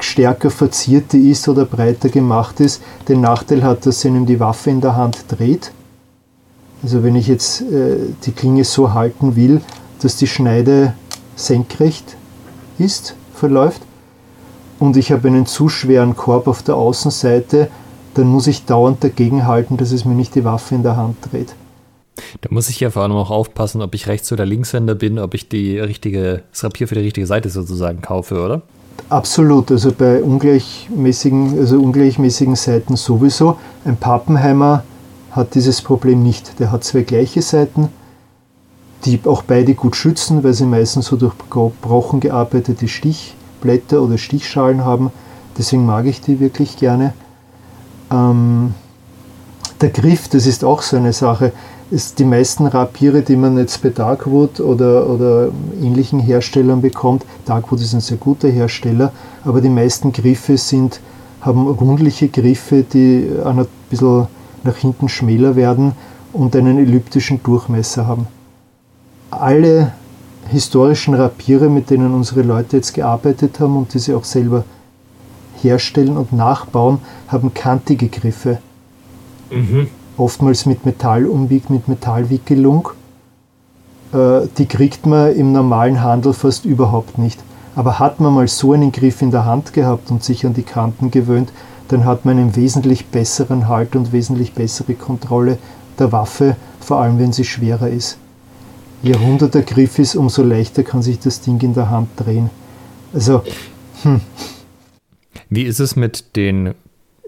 stärker verziert die ist oder breiter gemacht ist, den Nachteil hat, dass sie ihm die Waffe in der Hand dreht. Also wenn ich jetzt äh, die Klinge so halten will, dass die Schneide senkrecht ist, verläuft, und ich habe einen zu schweren Korb auf der Außenseite, dann muss ich dauernd dagegen halten, dass es mir nicht die Waffe in der Hand dreht. Da muss ich ja vor allem auch aufpassen, ob ich Rechts- oder Linkshänder bin, ob ich die richtige, das Rapier für die richtige Seite sozusagen kaufe, oder? Absolut, also bei ungleichmäßigen, also ungleichmäßigen Seiten sowieso. Ein Pappenheimer hat dieses Problem nicht. Der hat zwei gleiche Seiten, die auch beide gut schützen, weil sie meistens so durch gebrochen gearbeitete Stichblätter oder Stichschalen haben. Deswegen mag ich die wirklich gerne. Ähm, der Griff, das ist auch so eine Sache. Ist die meisten Rapiere, die man jetzt bei Darkwood oder, oder ähnlichen Herstellern bekommt, Darkwood ist ein sehr guter Hersteller, aber die meisten Griffe sind, haben rundliche Griffe, die ein bisschen nach hinten schmäler werden und einen elliptischen Durchmesser haben. Alle historischen Rapiere, mit denen unsere Leute jetzt gearbeitet haben und die sie auch selber herstellen und nachbauen, haben kantige Griffe. Mhm. Oftmals mit Metall umwiegt, mit Metallwickelung. Äh, die kriegt man im normalen Handel fast überhaupt nicht. Aber hat man mal so einen Griff in der Hand gehabt und sich an die Kanten gewöhnt, dann hat man einen wesentlich besseren Halt und wesentlich bessere Kontrolle der Waffe, vor allem wenn sie schwerer ist. Je runder der Griff ist, umso leichter kann sich das Ding in der Hand drehen. Also, hm. Wie ist es mit den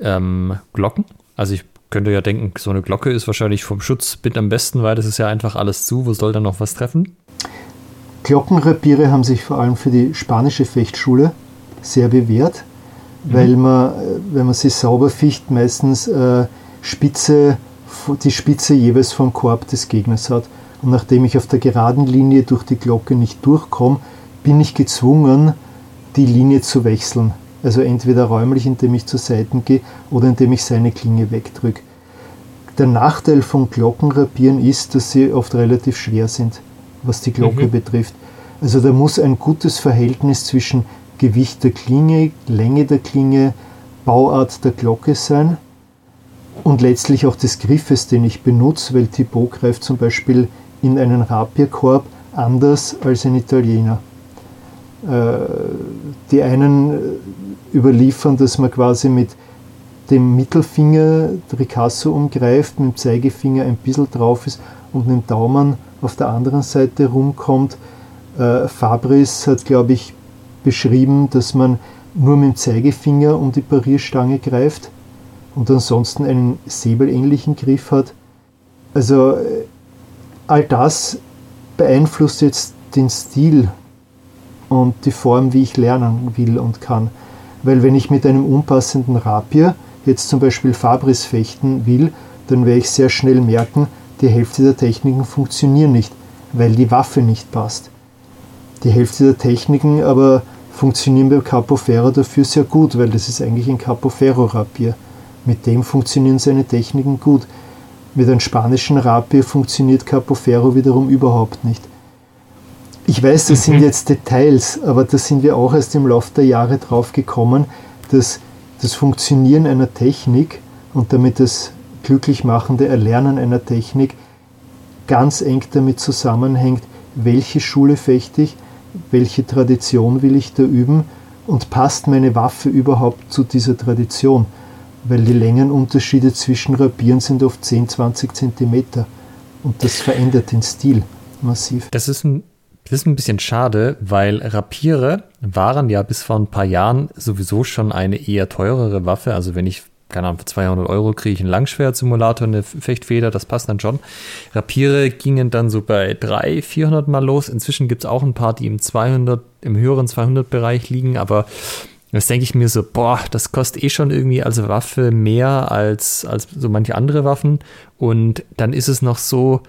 ähm, Glocken? Also ich könnte ja denken, so eine Glocke ist wahrscheinlich vom Schutz mit am besten, weil das ist ja einfach alles zu. Wo soll dann noch was treffen? Glockenrapiere haben sich vor allem für die spanische Fechtschule sehr bewährt, mhm. weil man, wenn man sie sauber ficht, meistens äh, Spitze, die Spitze jeweils vom Korb des Gegners hat. Und nachdem ich auf der geraden Linie durch die Glocke nicht durchkomme, bin ich gezwungen, die Linie zu wechseln. Also entweder räumlich, indem ich zur Seite gehe oder indem ich seine Klinge wegdrücke. Der Nachteil von Glockenrapieren ist, dass sie oft relativ schwer sind, was die Glocke mhm. betrifft. Also da muss ein gutes Verhältnis zwischen Gewicht der Klinge, Länge der Klinge, Bauart der Glocke sein und letztlich auch des Griffes, den ich benutze, weil Thibaut greift zum Beispiel in einen Rapierkorb anders als ein Italiener. Äh, die einen überliefern, dass man quasi mit dem Mittelfinger Ricasso umgreift, mit dem Zeigefinger ein bisschen drauf ist und mit dem Daumen auf der anderen Seite rumkommt. Äh, Fabris hat, glaube ich, beschrieben, dass man nur mit dem Zeigefinger um die Parierstange greift und ansonsten einen säbelähnlichen Griff hat. Also äh, all das beeinflusst jetzt den Stil und die Form, wie ich lernen will und kann. Weil wenn ich mit einem unpassenden Rapier jetzt zum Beispiel Fabris fechten will, dann werde ich sehr schnell merken, die Hälfte der Techniken funktionieren nicht, weil die Waffe nicht passt. Die Hälfte der Techniken aber funktionieren beim Capo Ferro dafür sehr gut, weil das ist eigentlich ein Capo Ferro Rapier. Mit dem funktionieren seine Techniken gut. Mit einem spanischen Rapier funktioniert Capo Ferro wiederum überhaupt nicht. Ich weiß, das sind mhm. jetzt Details, aber da sind wir auch erst im Laufe der Jahre drauf gekommen, dass das Funktionieren einer Technik und damit das glücklich machende Erlernen einer Technik ganz eng damit zusammenhängt, welche Schule fechte ich, welche Tradition will ich da üben und passt meine Waffe überhaupt zu dieser Tradition? Weil die Längenunterschiede zwischen Rapieren sind oft 10, 20 Zentimeter und das verändert den Stil massiv. Das ist ein das ist ein bisschen schade, weil Rapiere waren ja bis vor ein paar Jahren sowieso schon eine eher teurere Waffe. Also wenn ich, keine Ahnung, für 200 Euro kriege ich einen Langschwert-Simulator, eine Fechtfeder, das passt dann schon. Rapiere gingen dann so bei 300, 400 mal los. Inzwischen gibt es auch ein paar, die im 200, im höheren 200-Bereich liegen, aber das denke ich mir so, boah, das kostet eh schon irgendwie als Waffe mehr als, als so manche andere Waffen. Und dann ist es noch so,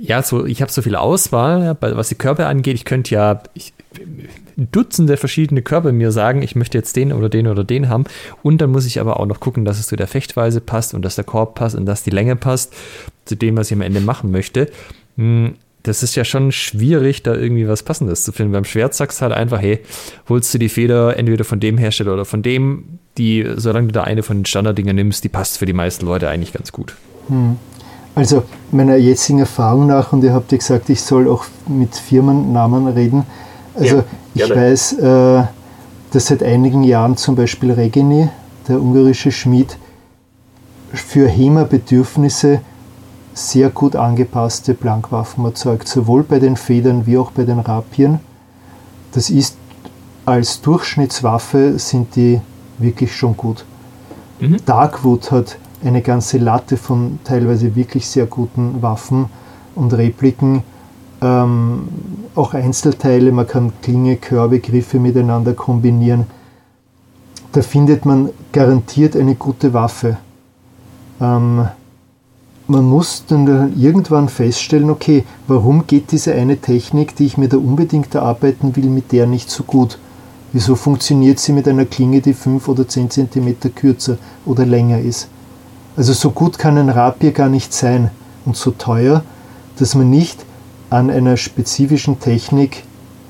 ja, so, ich habe so viel Auswahl, was die Körper angeht. Ich könnte ja ich, Dutzende verschiedene Körper mir sagen, ich möchte jetzt den oder den oder den haben. Und dann muss ich aber auch noch gucken, dass es zu der Fechtweise passt und dass der Korb passt und dass die Länge passt zu dem, was ich am Ende machen möchte. Hm, das ist ja schon schwierig, da irgendwie was Passendes zu finden. Beim Schwert sagst du halt einfach, hey, holst du die Feder entweder von dem Hersteller oder von dem, die, solange du da eine von den Standarddingern nimmst, die passt für die meisten Leute eigentlich ganz gut. Hm. Also meiner jetzigen Erfahrung nach, und ihr habt ja gesagt, ich soll auch mit Firmennamen reden. Also ja, ich weiß, äh, dass seit einigen Jahren zum Beispiel Regeni, der ungarische Schmied, für HEMA-Bedürfnisse sehr gut angepasste Blankwaffen erzeugt, sowohl bei den Federn wie auch bei den Rapieren. Das ist als Durchschnittswaffe sind die wirklich schon gut. Mhm. Darkwood hat eine ganze Latte von teilweise wirklich sehr guten Waffen und Repliken. Ähm, auch Einzelteile, man kann Klinge, Körbe, Griffe miteinander kombinieren. Da findet man garantiert eine gute Waffe. Ähm, man muss dann irgendwann feststellen, okay, warum geht diese eine Technik, die ich mir da unbedingt erarbeiten will, mit der nicht so gut? Wieso funktioniert sie mit einer Klinge, die 5 oder 10 cm kürzer oder länger ist? Also so gut kann ein Rapier gar nicht sein und so teuer, dass man nicht an einer spezifischen Technik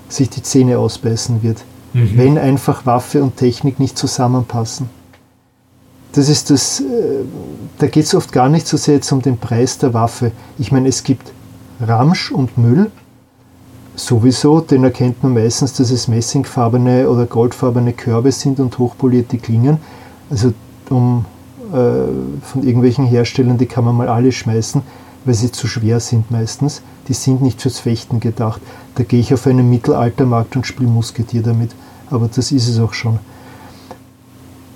sich die Zähne ausbeißen wird, mhm. wenn einfach Waffe und Technik nicht zusammenpassen das ist das, äh, da geht es oft gar nicht so sehr jetzt um den Preis der Waffe. Ich meine, es gibt Ramsch und Müll, sowieso, den erkennt man meistens, dass es messingfarbene oder goldfarbene Körbe sind und hochpolierte Klingen. Also um, von irgendwelchen Herstellern, die kann man mal alle schmeißen, weil sie zu schwer sind meistens. Die sind nicht fürs Fechten gedacht. Da gehe ich auf einen Mittelaltermarkt und spiele Musketier damit. Aber das ist es auch schon.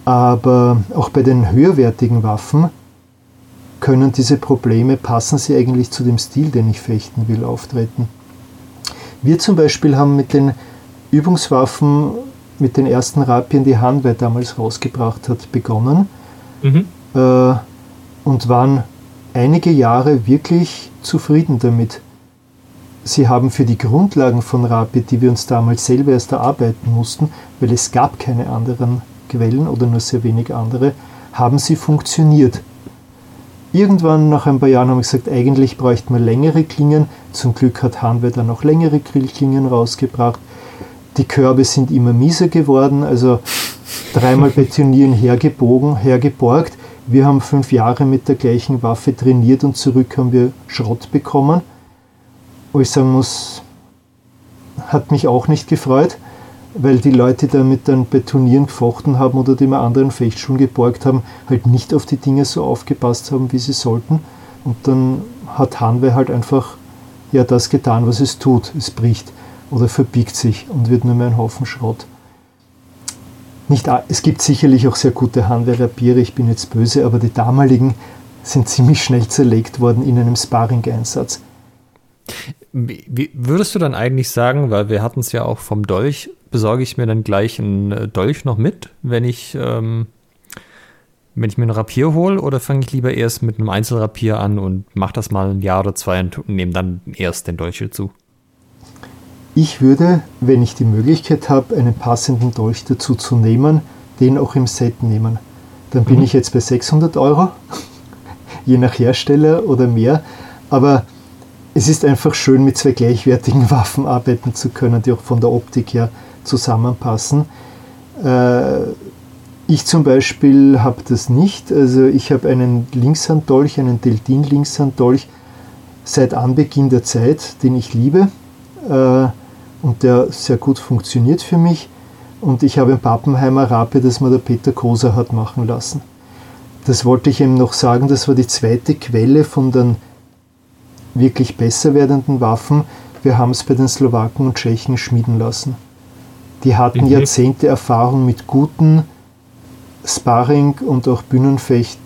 Aber auch bei den höherwertigen Waffen können diese Probleme, passen sie eigentlich zu dem Stil, den ich fechten will, auftreten. Wir zum Beispiel haben mit den Übungswaffen, mit den ersten Rapien, die Hanwei damals rausgebracht hat, begonnen mhm. äh, und waren einige Jahre wirklich zufrieden damit. Sie haben für die Grundlagen von Rapid, die wir uns damals selber erst erarbeiten mussten, weil es gab keine anderen Quellen oder nur sehr wenig andere, haben sie funktioniert. Irgendwann nach ein paar Jahren haben wir gesagt, eigentlich bräuchten wir längere Klingen. Zum Glück hat Hanwe dann noch längere Grillklingen rausgebracht. Die Körbe sind immer mieser geworden, also dreimal betonieren hergebogen, hergeborgt. Wir haben fünf Jahre mit der gleichen Waffe trainiert und zurück haben wir Schrott bekommen. Wo ich sagen muss, hat mich auch nicht gefreut weil die Leute damit dann bei Turnieren gefochten haben oder die mal anderen Fechtschulen geborgt haben, halt nicht auf die Dinge so aufgepasst haben, wie sie sollten. Und dann hat Hanwe halt einfach ja das getan, was es tut. Es bricht oder verbiegt sich und wird nur mehr ein Haufen Schrott. Nicht, es gibt sicherlich auch sehr gute Hanwe-Rapiere, ich bin jetzt böse, aber die damaligen sind ziemlich schnell zerlegt worden in einem Sparring-Einsatz. Wie würdest du dann eigentlich sagen, weil wir hatten es ja auch vom Dolch, besorge ich mir dann gleich einen äh, Dolch noch mit, wenn ich, ähm, wenn ich mir einen Rapier hole, oder fange ich lieber erst mit einem Einzelrapier an und mache das mal ein Jahr oder zwei und nehme dann erst den Dolch dazu? Ich würde, wenn ich die Möglichkeit habe, einen passenden Dolch dazu zu nehmen, den auch im Set nehmen. Dann bin mhm. ich jetzt bei 600 Euro, je nach Hersteller oder mehr. Aber es ist einfach schön, mit zwei gleichwertigen Waffen arbeiten zu können, die auch von der Optik her zusammenpassen. Äh, ich zum Beispiel habe das nicht. Also ich habe einen Linkshanddolch, einen Deltin Linkshanddolch seit Anbeginn der Zeit, den ich liebe äh, und der sehr gut funktioniert für mich. Und ich habe ein Pappenheimer Rape, das mir der Peter Koser hat machen lassen. Das wollte ich ihm noch sagen, das war die zweite Quelle von den wirklich besser werdenden Waffen. Wir haben es bei den Slowaken und Tschechen schmieden lassen. Die hatten mhm. Jahrzehnte Erfahrung mit guten Sparring und auch Bühnenfecht-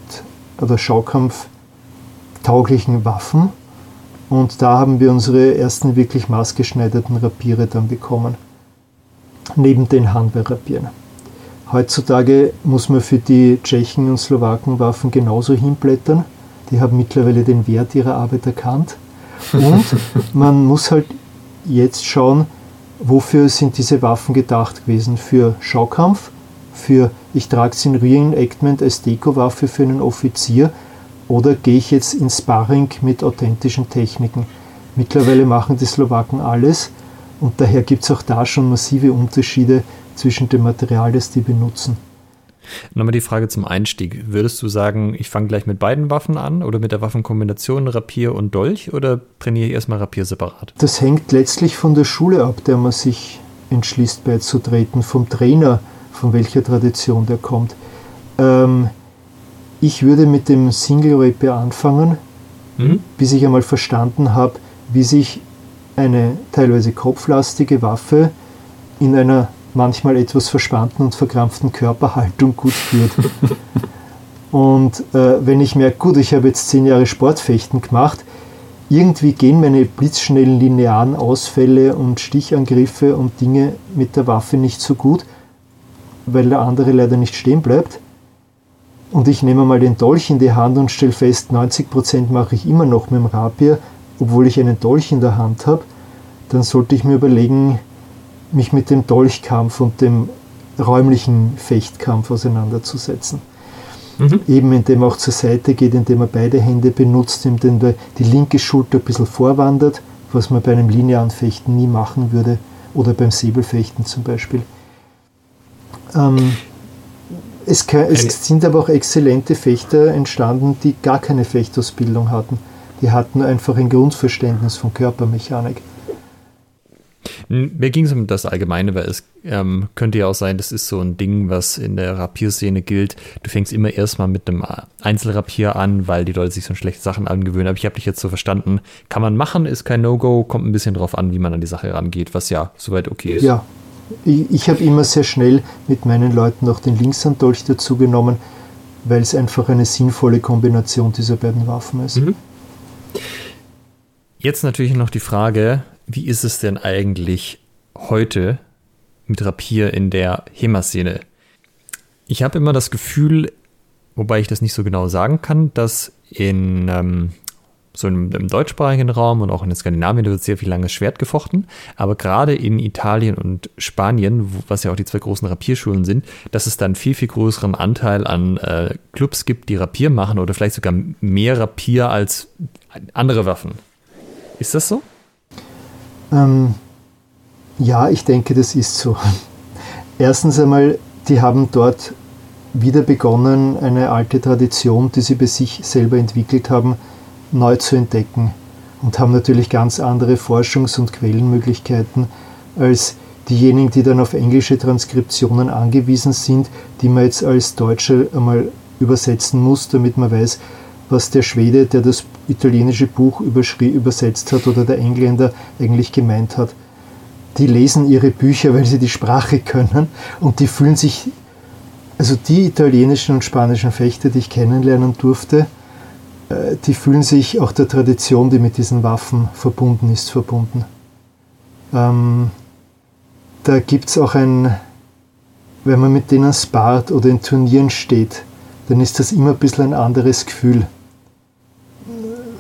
oder Schaukampf tauglichen Waffen. Und da haben wir unsere ersten wirklich maßgeschneiderten Rapiere dann bekommen. Neben den Handwehrrapieren. Heutzutage muss man für die Tschechen und Slowaken Waffen genauso hinblättern. Die haben mittlerweile den Wert ihrer Arbeit erkannt. Und man muss halt jetzt schauen, wofür sind diese Waffen gedacht gewesen? Für Schaukampf, für ich trage sie in Reenactment als Deko-Waffe für einen Offizier oder gehe ich jetzt in Sparring mit authentischen Techniken? Mittlerweile machen die Slowaken alles und daher gibt es auch da schon massive Unterschiede zwischen dem Material, das die benutzen. Nochmal die Frage zum Einstieg. Würdest du sagen, ich fange gleich mit beiden Waffen an oder mit der Waffenkombination Rapier und Dolch oder trainiere ich erstmal Rapier separat? Das hängt letztlich von der Schule ab, der man sich entschließt beizutreten, vom Trainer, von welcher Tradition der kommt. Ähm, ich würde mit dem Single Rapier anfangen, mhm. bis ich einmal verstanden habe, wie sich eine teilweise kopflastige Waffe in einer manchmal etwas verspannten und verkrampften Körperhaltung gut führt. und äh, wenn ich merke, gut, ich habe jetzt zehn Jahre Sportfechten gemacht, irgendwie gehen meine blitzschnellen linearen Ausfälle und Stichangriffe und Dinge mit der Waffe nicht so gut, weil der andere leider nicht stehen bleibt. Und ich nehme mal den Dolch in die Hand und stelle fest, 90% mache ich immer noch mit dem Rapier, obwohl ich einen Dolch in der Hand habe, dann sollte ich mir überlegen, mich mit dem Dolchkampf und dem räumlichen Fechtkampf auseinanderzusetzen. Mhm. Eben indem er auch zur Seite geht, indem er beide Hände benutzt, indem er die linke Schulter ein bisschen vorwandert, was man bei einem linearen Fechten nie machen würde, oder beim Säbelfechten zum Beispiel. Ähm, es, kann, es sind aber auch exzellente Fechter entstanden, die gar keine Fechtausbildung hatten. Die hatten einfach ein Grundverständnis von Körpermechanik. Mir ging es um das Allgemeine, weil es ähm, könnte ja auch sein, das ist so ein Ding, was in der Rapierszene gilt. Du fängst immer erstmal mit einem Einzelrapier an, weil die Leute sich so schlechte Sachen angewöhnen. Aber ich habe dich jetzt so verstanden, kann man machen, ist kein No-Go, kommt ein bisschen drauf an, wie man an die Sache rangeht, was ja soweit okay ist. Ja, ich, ich habe immer sehr schnell mit meinen Leuten auch den Linkshanddolch dazu genommen, weil es einfach eine sinnvolle Kombination dieser beiden Waffen ist. Mhm. Jetzt natürlich noch die Frage, wie ist es denn eigentlich heute mit Rapier in der HEMA-Szene? Ich habe immer das Gefühl, wobei ich das nicht so genau sagen kann, dass in ähm, so im, im, deutschsprachigen Raum und auch in Skandinavien wird sehr viel langes Schwert gefochten, aber gerade in Italien und Spanien, wo, was ja auch die zwei großen Rapierschulen sind, dass es dann viel, viel größeren Anteil an äh, Clubs gibt, die Rapier machen oder vielleicht sogar mehr Rapier als andere Waffen. Ist das so? Ähm, ja, ich denke, das ist so. Erstens einmal, die haben dort wieder begonnen, eine alte Tradition, die sie bei sich selber entwickelt haben, neu zu entdecken und haben natürlich ganz andere Forschungs- und Quellenmöglichkeiten als diejenigen, die dann auf englische Transkriptionen angewiesen sind, die man jetzt als Deutscher einmal übersetzen muss, damit man weiß, was der Schwede, der das italienische Buch übersetzt hat, oder der Engländer eigentlich gemeint hat. Die lesen ihre Bücher, weil sie die Sprache können und die fühlen sich, also die italienischen und spanischen Fechter, die ich kennenlernen durfte, die fühlen sich auch der Tradition, die mit diesen Waffen verbunden ist, verbunden. Ähm, da gibt es auch ein, wenn man mit denen spart oder in Turnieren steht, dann ist das immer ein bisschen ein anderes Gefühl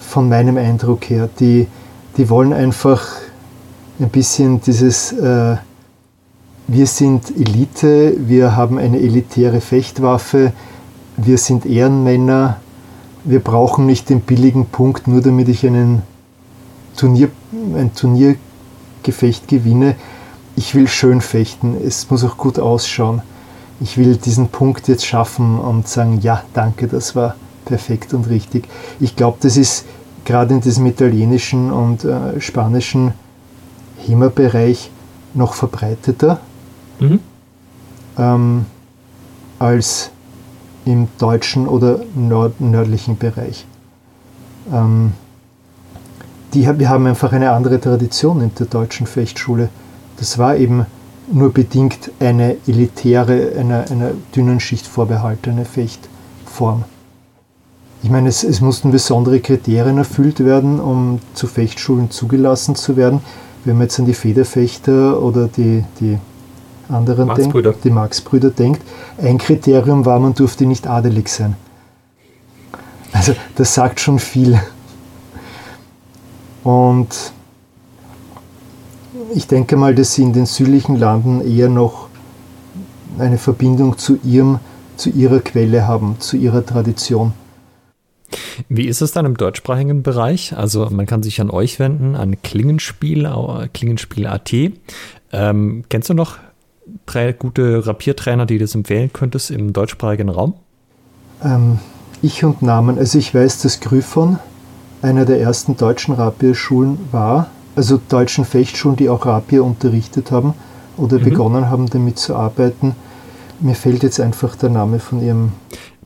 von meinem Eindruck her. Die, die wollen einfach ein bisschen dieses, äh, wir sind Elite, wir haben eine elitäre Fechtwaffe, wir sind Ehrenmänner, wir brauchen nicht den billigen Punkt, nur damit ich einen Turnier, ein Turniergefecht gewinne. Ich will schön fechten, es muss auch gut ausschauen. Ich will diesen Punkt jetzt schaffen und sagen, ja, danke, das war perfekt und richtig. Ich glaube, das ist gerade in diesem italienischen und äh, spanischen HEMA-Bereich noch verbreiteter mhm. ähm, als im deutschen oder nord nördlichen Bereich. Ähm, die, wir haben einfach eine andere Tradition in der deutschen Fechtschule. Das war eben nur bedingt eine elitäre, einer, einer dünnen Schicht vorbehaltene Fechtform. Ich meine, es, es, mussten besondere Kriterien erfüllt werden, um zu Fechtschulen zugelassen zu werden. Wenn man jetzt an die Federfechter oder die, die anderen Marx denkt, die Marx-Brüder denkt, ein Kriterium war, man durfte nicht adelig sein. Also das sagt schon viel. Und ich denke mal, dass sie in den südlichen Landen eher noch eine Verbindung zu ihrem, zu ihrer Quelle haben, zu ihrer Tradition. Wie ist es dann im deutschsprachigen Bereich? Also man kann sich an euch wenden, an Klingenspiel, Klingenspiel.at. Ähm, kennst du noch drei gute Rapiertrainer, die du das empfehlen könntest im deutschsprachigen Raum? Ähm, ich und Namen. Also ich weiß, dass Gryphon einer der ersten deutschen Rapierschulen war, also deutschen Fechtschulen, die auch Rapier unterrichtet haben oder mhm. begonnen haben, damit zu arbeiten. Mir fällt jetzt einfach der Name von ihrem.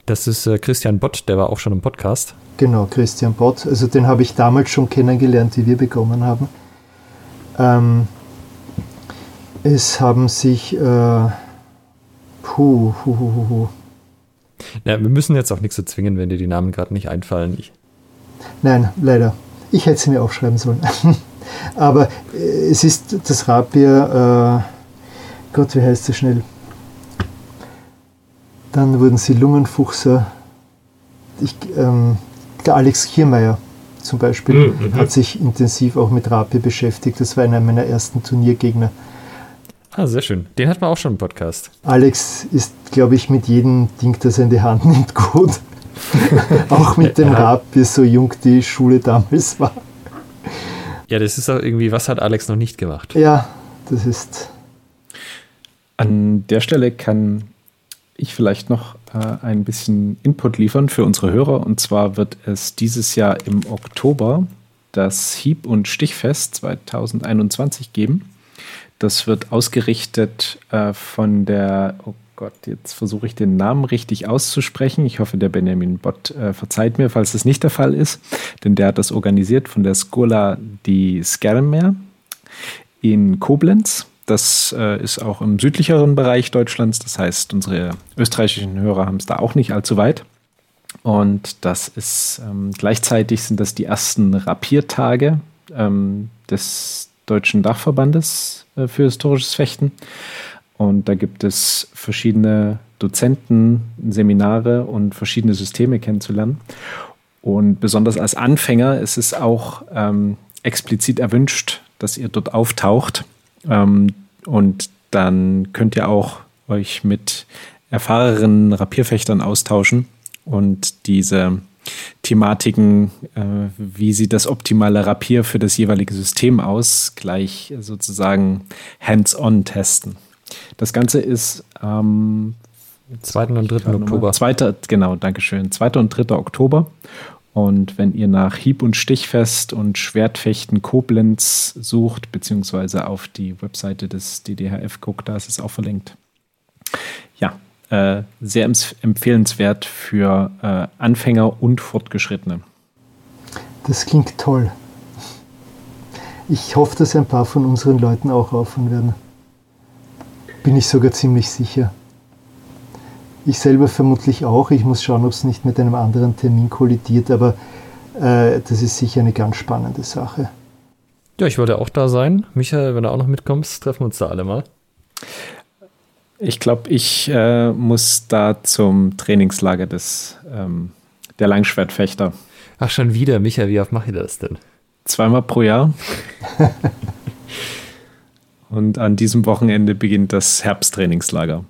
Das ist äh, Christian Bott, der war auch schon im Podcast. Genau, Christian Bott. Also den habe ich damals schon kennengelernt, wie wir begonnen haben. Ähm, es haben sich. Äh, puh, puh, puh, puh. Ja, wir müssen jetzt auch nichts so zwingen, wenn dir die Namen gerade nicht einfallen. Ich. Nein, leider. Ich hätte sie mir aufschreiben sollen. Aber äh, es ist das Rapier, äh, Gott, wie heißt es schnell? Dann wurden sie Lungenfuchser. Ich, ähm, der Alex Kiermeier zum Beispiel mhm, mhm. hat sich intensiv auch mit Rapier beschäftigt. Das war einer meiner ersten Turniergegner. Ah, sehr schön. Den hat man auch schon im Podcast. Alex ist, glaube ich, mit jedem Ding, das er in die Hand nimmt, gut. auch mit dem Rapier, so jung die Schule damals war. Ja, das ist auch irgendwie, was hat Alex noch nicht gemacht? Ja, das ist. An der Stelle kann ich vielleicht noch äh, ein bisschen Input liefern für unsere Hörer. Und zwar wird es dieses Jahr im Oktober das Hieb- und Stichfest 2021 geben. Das wird ausgerichtet äh, von der, oh Gott, jetzt versuche ich den Namen richtig auszusprechen. Ich hoffe, der Benjamin Bott äh, verzeiht mir, falls das nicht der Fall ist, denn der hat das organisiert von der Scola di Schermer in Koblenz. Das äh, ist auch im südlicheren Bereich Deutschlands. Das heißt, unsere österreichischen Hörer haben es da auch nicht allzu weit. Und das ist ähm, gleichzeitig sind das die ersten Rapiertage ähm, des Deutschen Dachverbandes äh, für historisches Fechten. Und da gibt es verschiedene Dozenten, Seminare und verschiedene Systeme kennenzulernen. Und besonders als Anfänger ist es auch ähm, explizit erwünscht, dass ihr dort auftaucht. Ähm, und dann könnt ihr auch euch mit erfahrenen Rapierfechtern austauschen und diese Thematiken, äh, wie sieht das optimale Rapier für das jeweilige System aus, gleich sozusagen hands-on testen. Das Ganze ist am ähm, 2. und 3. Oktober. 2. Genau, Dankeschön. 2. und 3. Oktober. Und wenn ihr nach Hieb- und Stichfest und Schwertfechten Koblenz sucht, beziehungsweise auf die Webseite des DDHF guckt, da ist es auch verlinkt. Ja, äh, sehr empfehlenswert für äh, Anfänger und Fortgeschrittene. Das klingt toll. Ich hoffe, dass ein paar von unseren Leuten auch aufhören werden. Bin ich sogar ziemlich sicher. Ich selber vermutlich auch. Ich muss schauen, ob es nicht mit einem anderen Termin kollidiert, aber äh, das ist sicher eine ganz spannende Sache. Ja, ich wollte auch da sein. Michael, wenn du auch noch mitkommst, treffen wir uns da alle mal. Ich glaube, ich äh, muss da zum Trainingslager des ähm, der Langschwertfechter. Ach, schon wieder, Micha, wie oft mache ich das denn? Zweimal pro Jahr. Und an diesem Wochenende beginnt das Herbsttrainingslager.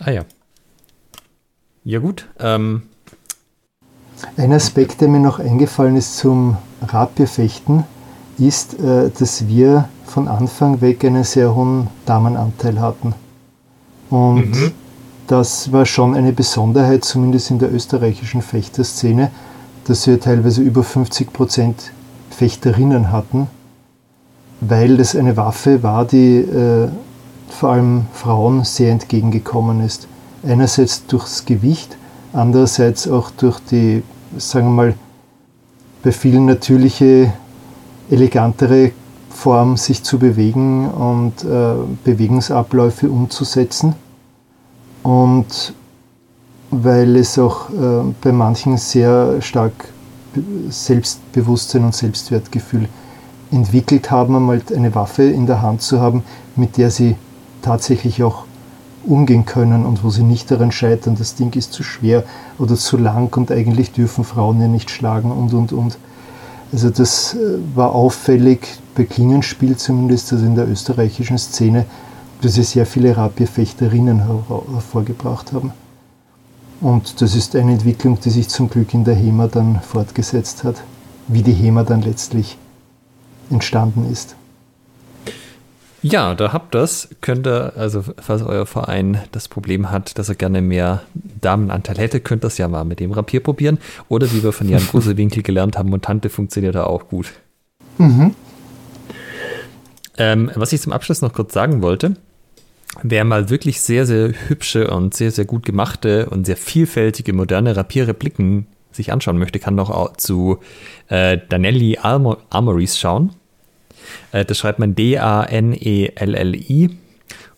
Ah ja. Ja, gut. Ähm. Ein Aspekt, der mir noch eingefallen ist zum Rapierfechten, ist, äh, dass wir von Anfang weg einen sehr hohen Damenanteil hatten. Und mhm. das war schon eine Besonderheit, zumindest in der österreichischen Fechterszene, dass wir teilweise über 50 Prozent Fechterinnen hatten, weil das eine Waffe war, die äh, vor allem Frauen sehr entgegengekommen ist. Einerseits durchs Gewicht, andererseits auch durch die, sagen wir mal, bei vielen natürliche, elegantere Form sich zu bewegen und äh, Bewegungsabläufe umzusetzen. Und weil es auch äh, bei manchen sehr stark Selbstbewusstsein und Selbstwertgefühl entwickelt haben, einmal eine Waffe in der Hand zu haben, mit der sie tatsächlich auch umgehen können und wo sie nicht daran scheitern, das Ding ist zu schwer oder zu lang und eigentlich dürfen Frauen ja nicht schlagen und und und. Also das äh, war auffällig bei Klingenspiel zumindest, also in der österreichischen Szene, dass sie sehr viele Rapierfechterinnen hervorgebracht haben. Und das ist eine Entwicklung, die sich zum Glück in der HEMA dann fortgesetzt hat, wie die HEMA dann letztlich entstanden ist. Ja, da habt das. Könnt ihr, also falls euer Verein das Problem hat, dass er gerne mehr Damenanteil hätte, könnt ihr das ja mal mit dem Rapier probieren. Oder wie wir von Jan Grusewinkel gelernt haben, Montante funktioniert da auch gut. Mhm. Ähm, was ich zum Abschluss noch kurz sagen wollte, Wer mal wirklich sehr, sehr hübsche und sehr, sehr gut gemachte und sehr vielfältige moderne Rapierrepliken sich anschauen möchte, kann noch zu äh, Danelli Armor Armories schauen. Äh, das schreibt man D-A-N-E-L-L-I.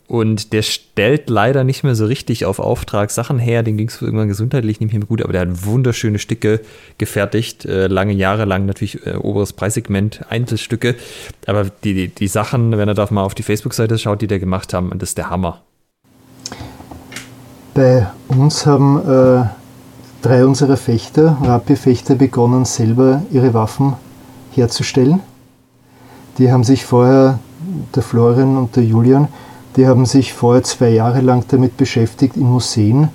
Und der stellt leider nicht mehr so richtig auf Auftrag Sachen her. Den ging es irgendwann gesundheitlich nicht mehr gut, aber der hat wunderschöne Stücke gefertigt. Äh, lange Jahre lang natürlich äh, oberes Preissegment, Einzelstücke. Aber die, die, die Sachen, wenn er da mal auf die Facebook-Seite schaut, die der gemacht haben, das ist der Hammer. Bei uns haben äh, drei unserer Fechter, Rapier-Fechter, begonnen, selber ihre Waffen herzustellen. Die haben sich vorher, der Florian und der Julian, die haben sich vorher zwei Jahre lang damit beschäftigt, in Museen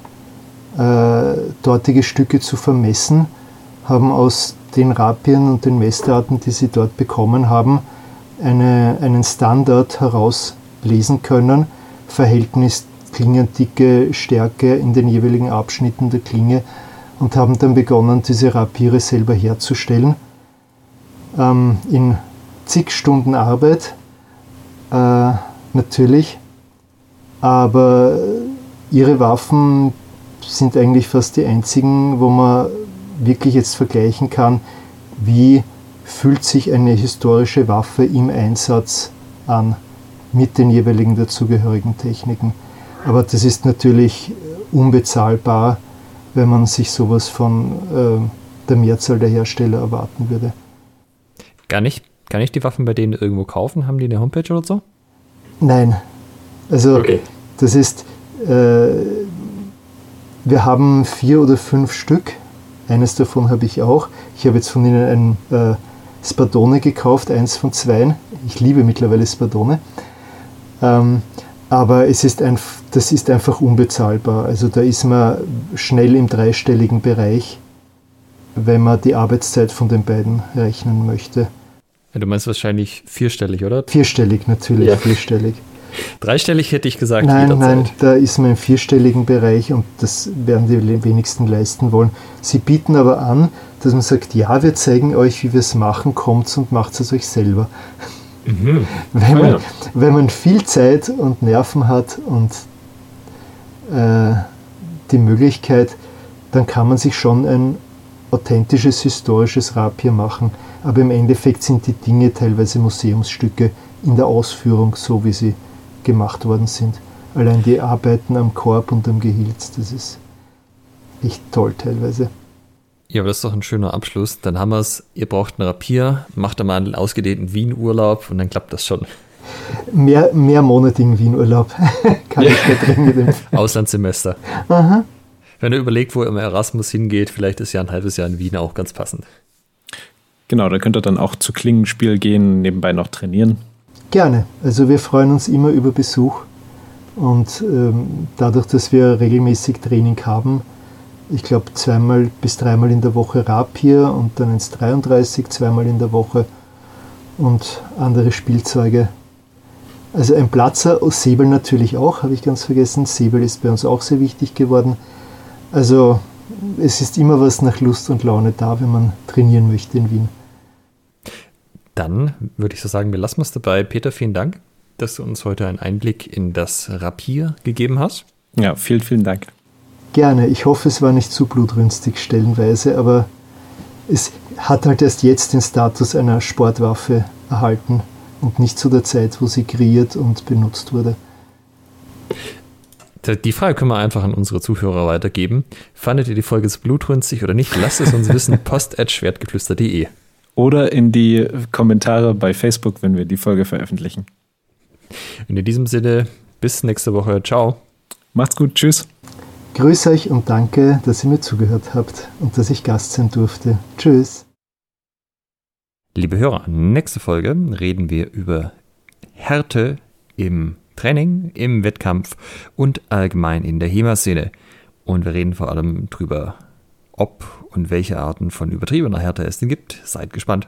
äh, dortige Stücke zu vermessen, haben aus den Rapien und den Messdaten, die sie dort bekommen haben, eine, einen Standard herauslesen können, Verhältnis Klingendicke, Stärke in den jeweiligen Abschnitten der Klinge und haben dann begonnen, diese Rapiere selber herzustellen. Ähm, in zig Stunden Arbeit äh, natürlich aber ihre Waffen sind eigentlich fast die einzigen, wo man wirklich jetzt vergleichen kann, wie fühlt sich eine historische Waffe im Einsatz an mit den jeweiligen dazugehörigen Techniken. Aber das ist natürlich unbezahlbar, wenn man sich sowas von äh, der Mehrzahl der Hersteller erwarten würde. Gar nicht. Kann ich die Waffen bei denen irgendwo kaufen? Haben die eine Homepage oder so? Nein. Also okay. Das ist, äh, wir haben vier oder fünf Stück. Eines davon habe ich auch. Ich habe jetzt von Ihnen ein äh, Spadone gekauft, eins von zwei. Ich liebe mittlerweile Spadone. Ähm, aber es ist ein, das ist einfach unbezahlbar. Also da ist man schnell im dreistelligen Bereich, wenn man die Arbeitszeit von den beiden rechnen möchte. Ja, du meinst wahrscheinlich vierstellig, oder? Vierstellig, natürlich, ja. vierstellig. Dreistellig hätte ich gesagt. Nein, jederzeit. nein, da ist man im vierstelligen Bereich und das werden die wenigsten leisten wollen. Sie bieten aber an, dass man sagt, ja, wir zeigen euch, wie wir es machen, kommt und macht es euch selber. Mhm. Wenn, man, ja. wenn man viel Zeit und Nerven hat und äh, die Möglichkeit, dann kann man sich schon ein authentisches historisches Rapier machen. Aber im Endeffekt sind die Dinge teilweise Museumsstücke in der Ausführung, so wie sie gemacht worden sind. Allein die Arbeiten am Korb und am Gehilz, das ist echt toll teilweise. Ja, aber das ist doch ein schöner Abschluss. Dann haben wir es, ihr braucht ein Rapier, macht einmal einen ausgedehnten Wien-Urlaub und dann klappt das schon. Mehr, mehrmonatigen Wien-Urlaub kann ich da dringend Auslandssemester. Aha. Wenn ihr überlegt, wo ihr im Erasmus hingeht, vielleicht ist ja ein halbes Jahr in Wien auch ganz passend. Genau, da könnt ihr dann auch zu Klingenspiel gehen, nebenbei noch trainieren. Gerne. Also wir freuen uns immer über Besuch und ähm, dadurch, dass wir regelmäßig Training haben, ich glaube zweimal bis dreimal in der Woche Rapier und dann ins 33 zweimal in der Woche und andere Spielzeuge. Also ein Platzer, Säbel natürlich auch, habe ich ganz vergessen. Säbel ist bei uns auch sehr wichtig geworden. Also es ist immer was nach Lust und Laune da, wenn man trainieren möchte in Wien. Dann würde ich so sagen, wir lassen es dabei. Peter, vielen Dank, dass du uns heute einen Einblick in das Rapier gegeben hast. Ja, vielen, vielen Dank. Gerne. Ich hoffe, es war nicht zu blutrünstig stellenweise, aber es hat halt erst jetzt den Status einer Sportwaffe erhalten und nicht zu der Zeit, wo sie kreiert und benutzt wurde. Die Frage können wir einfach an unsere Zuhörer weitergeben. Fandet ihr die Folge so blutrünstig oder nicht? Lasst es uns wissen. post.schwertgeflüster.de oder in die Kommentare bei Facebook, wenn wir die Folge veröffentlichen. in diesem Sinne, bis nächste Woche. Ciao. Macht's gut. Tschüss. Grüß euch und danke, dass ihr mir zugehört habt und dass ich Gast sein durfte. Tschüss. Liebe Hörer, nächste Folge reden wir über Härte im Training, im Wettkampf und allgemein in der HEMA-Szene. Und wir reden vor allem drüber, ob und welche Arten von übertriebener Härte es denn gibt. Seid gespannt.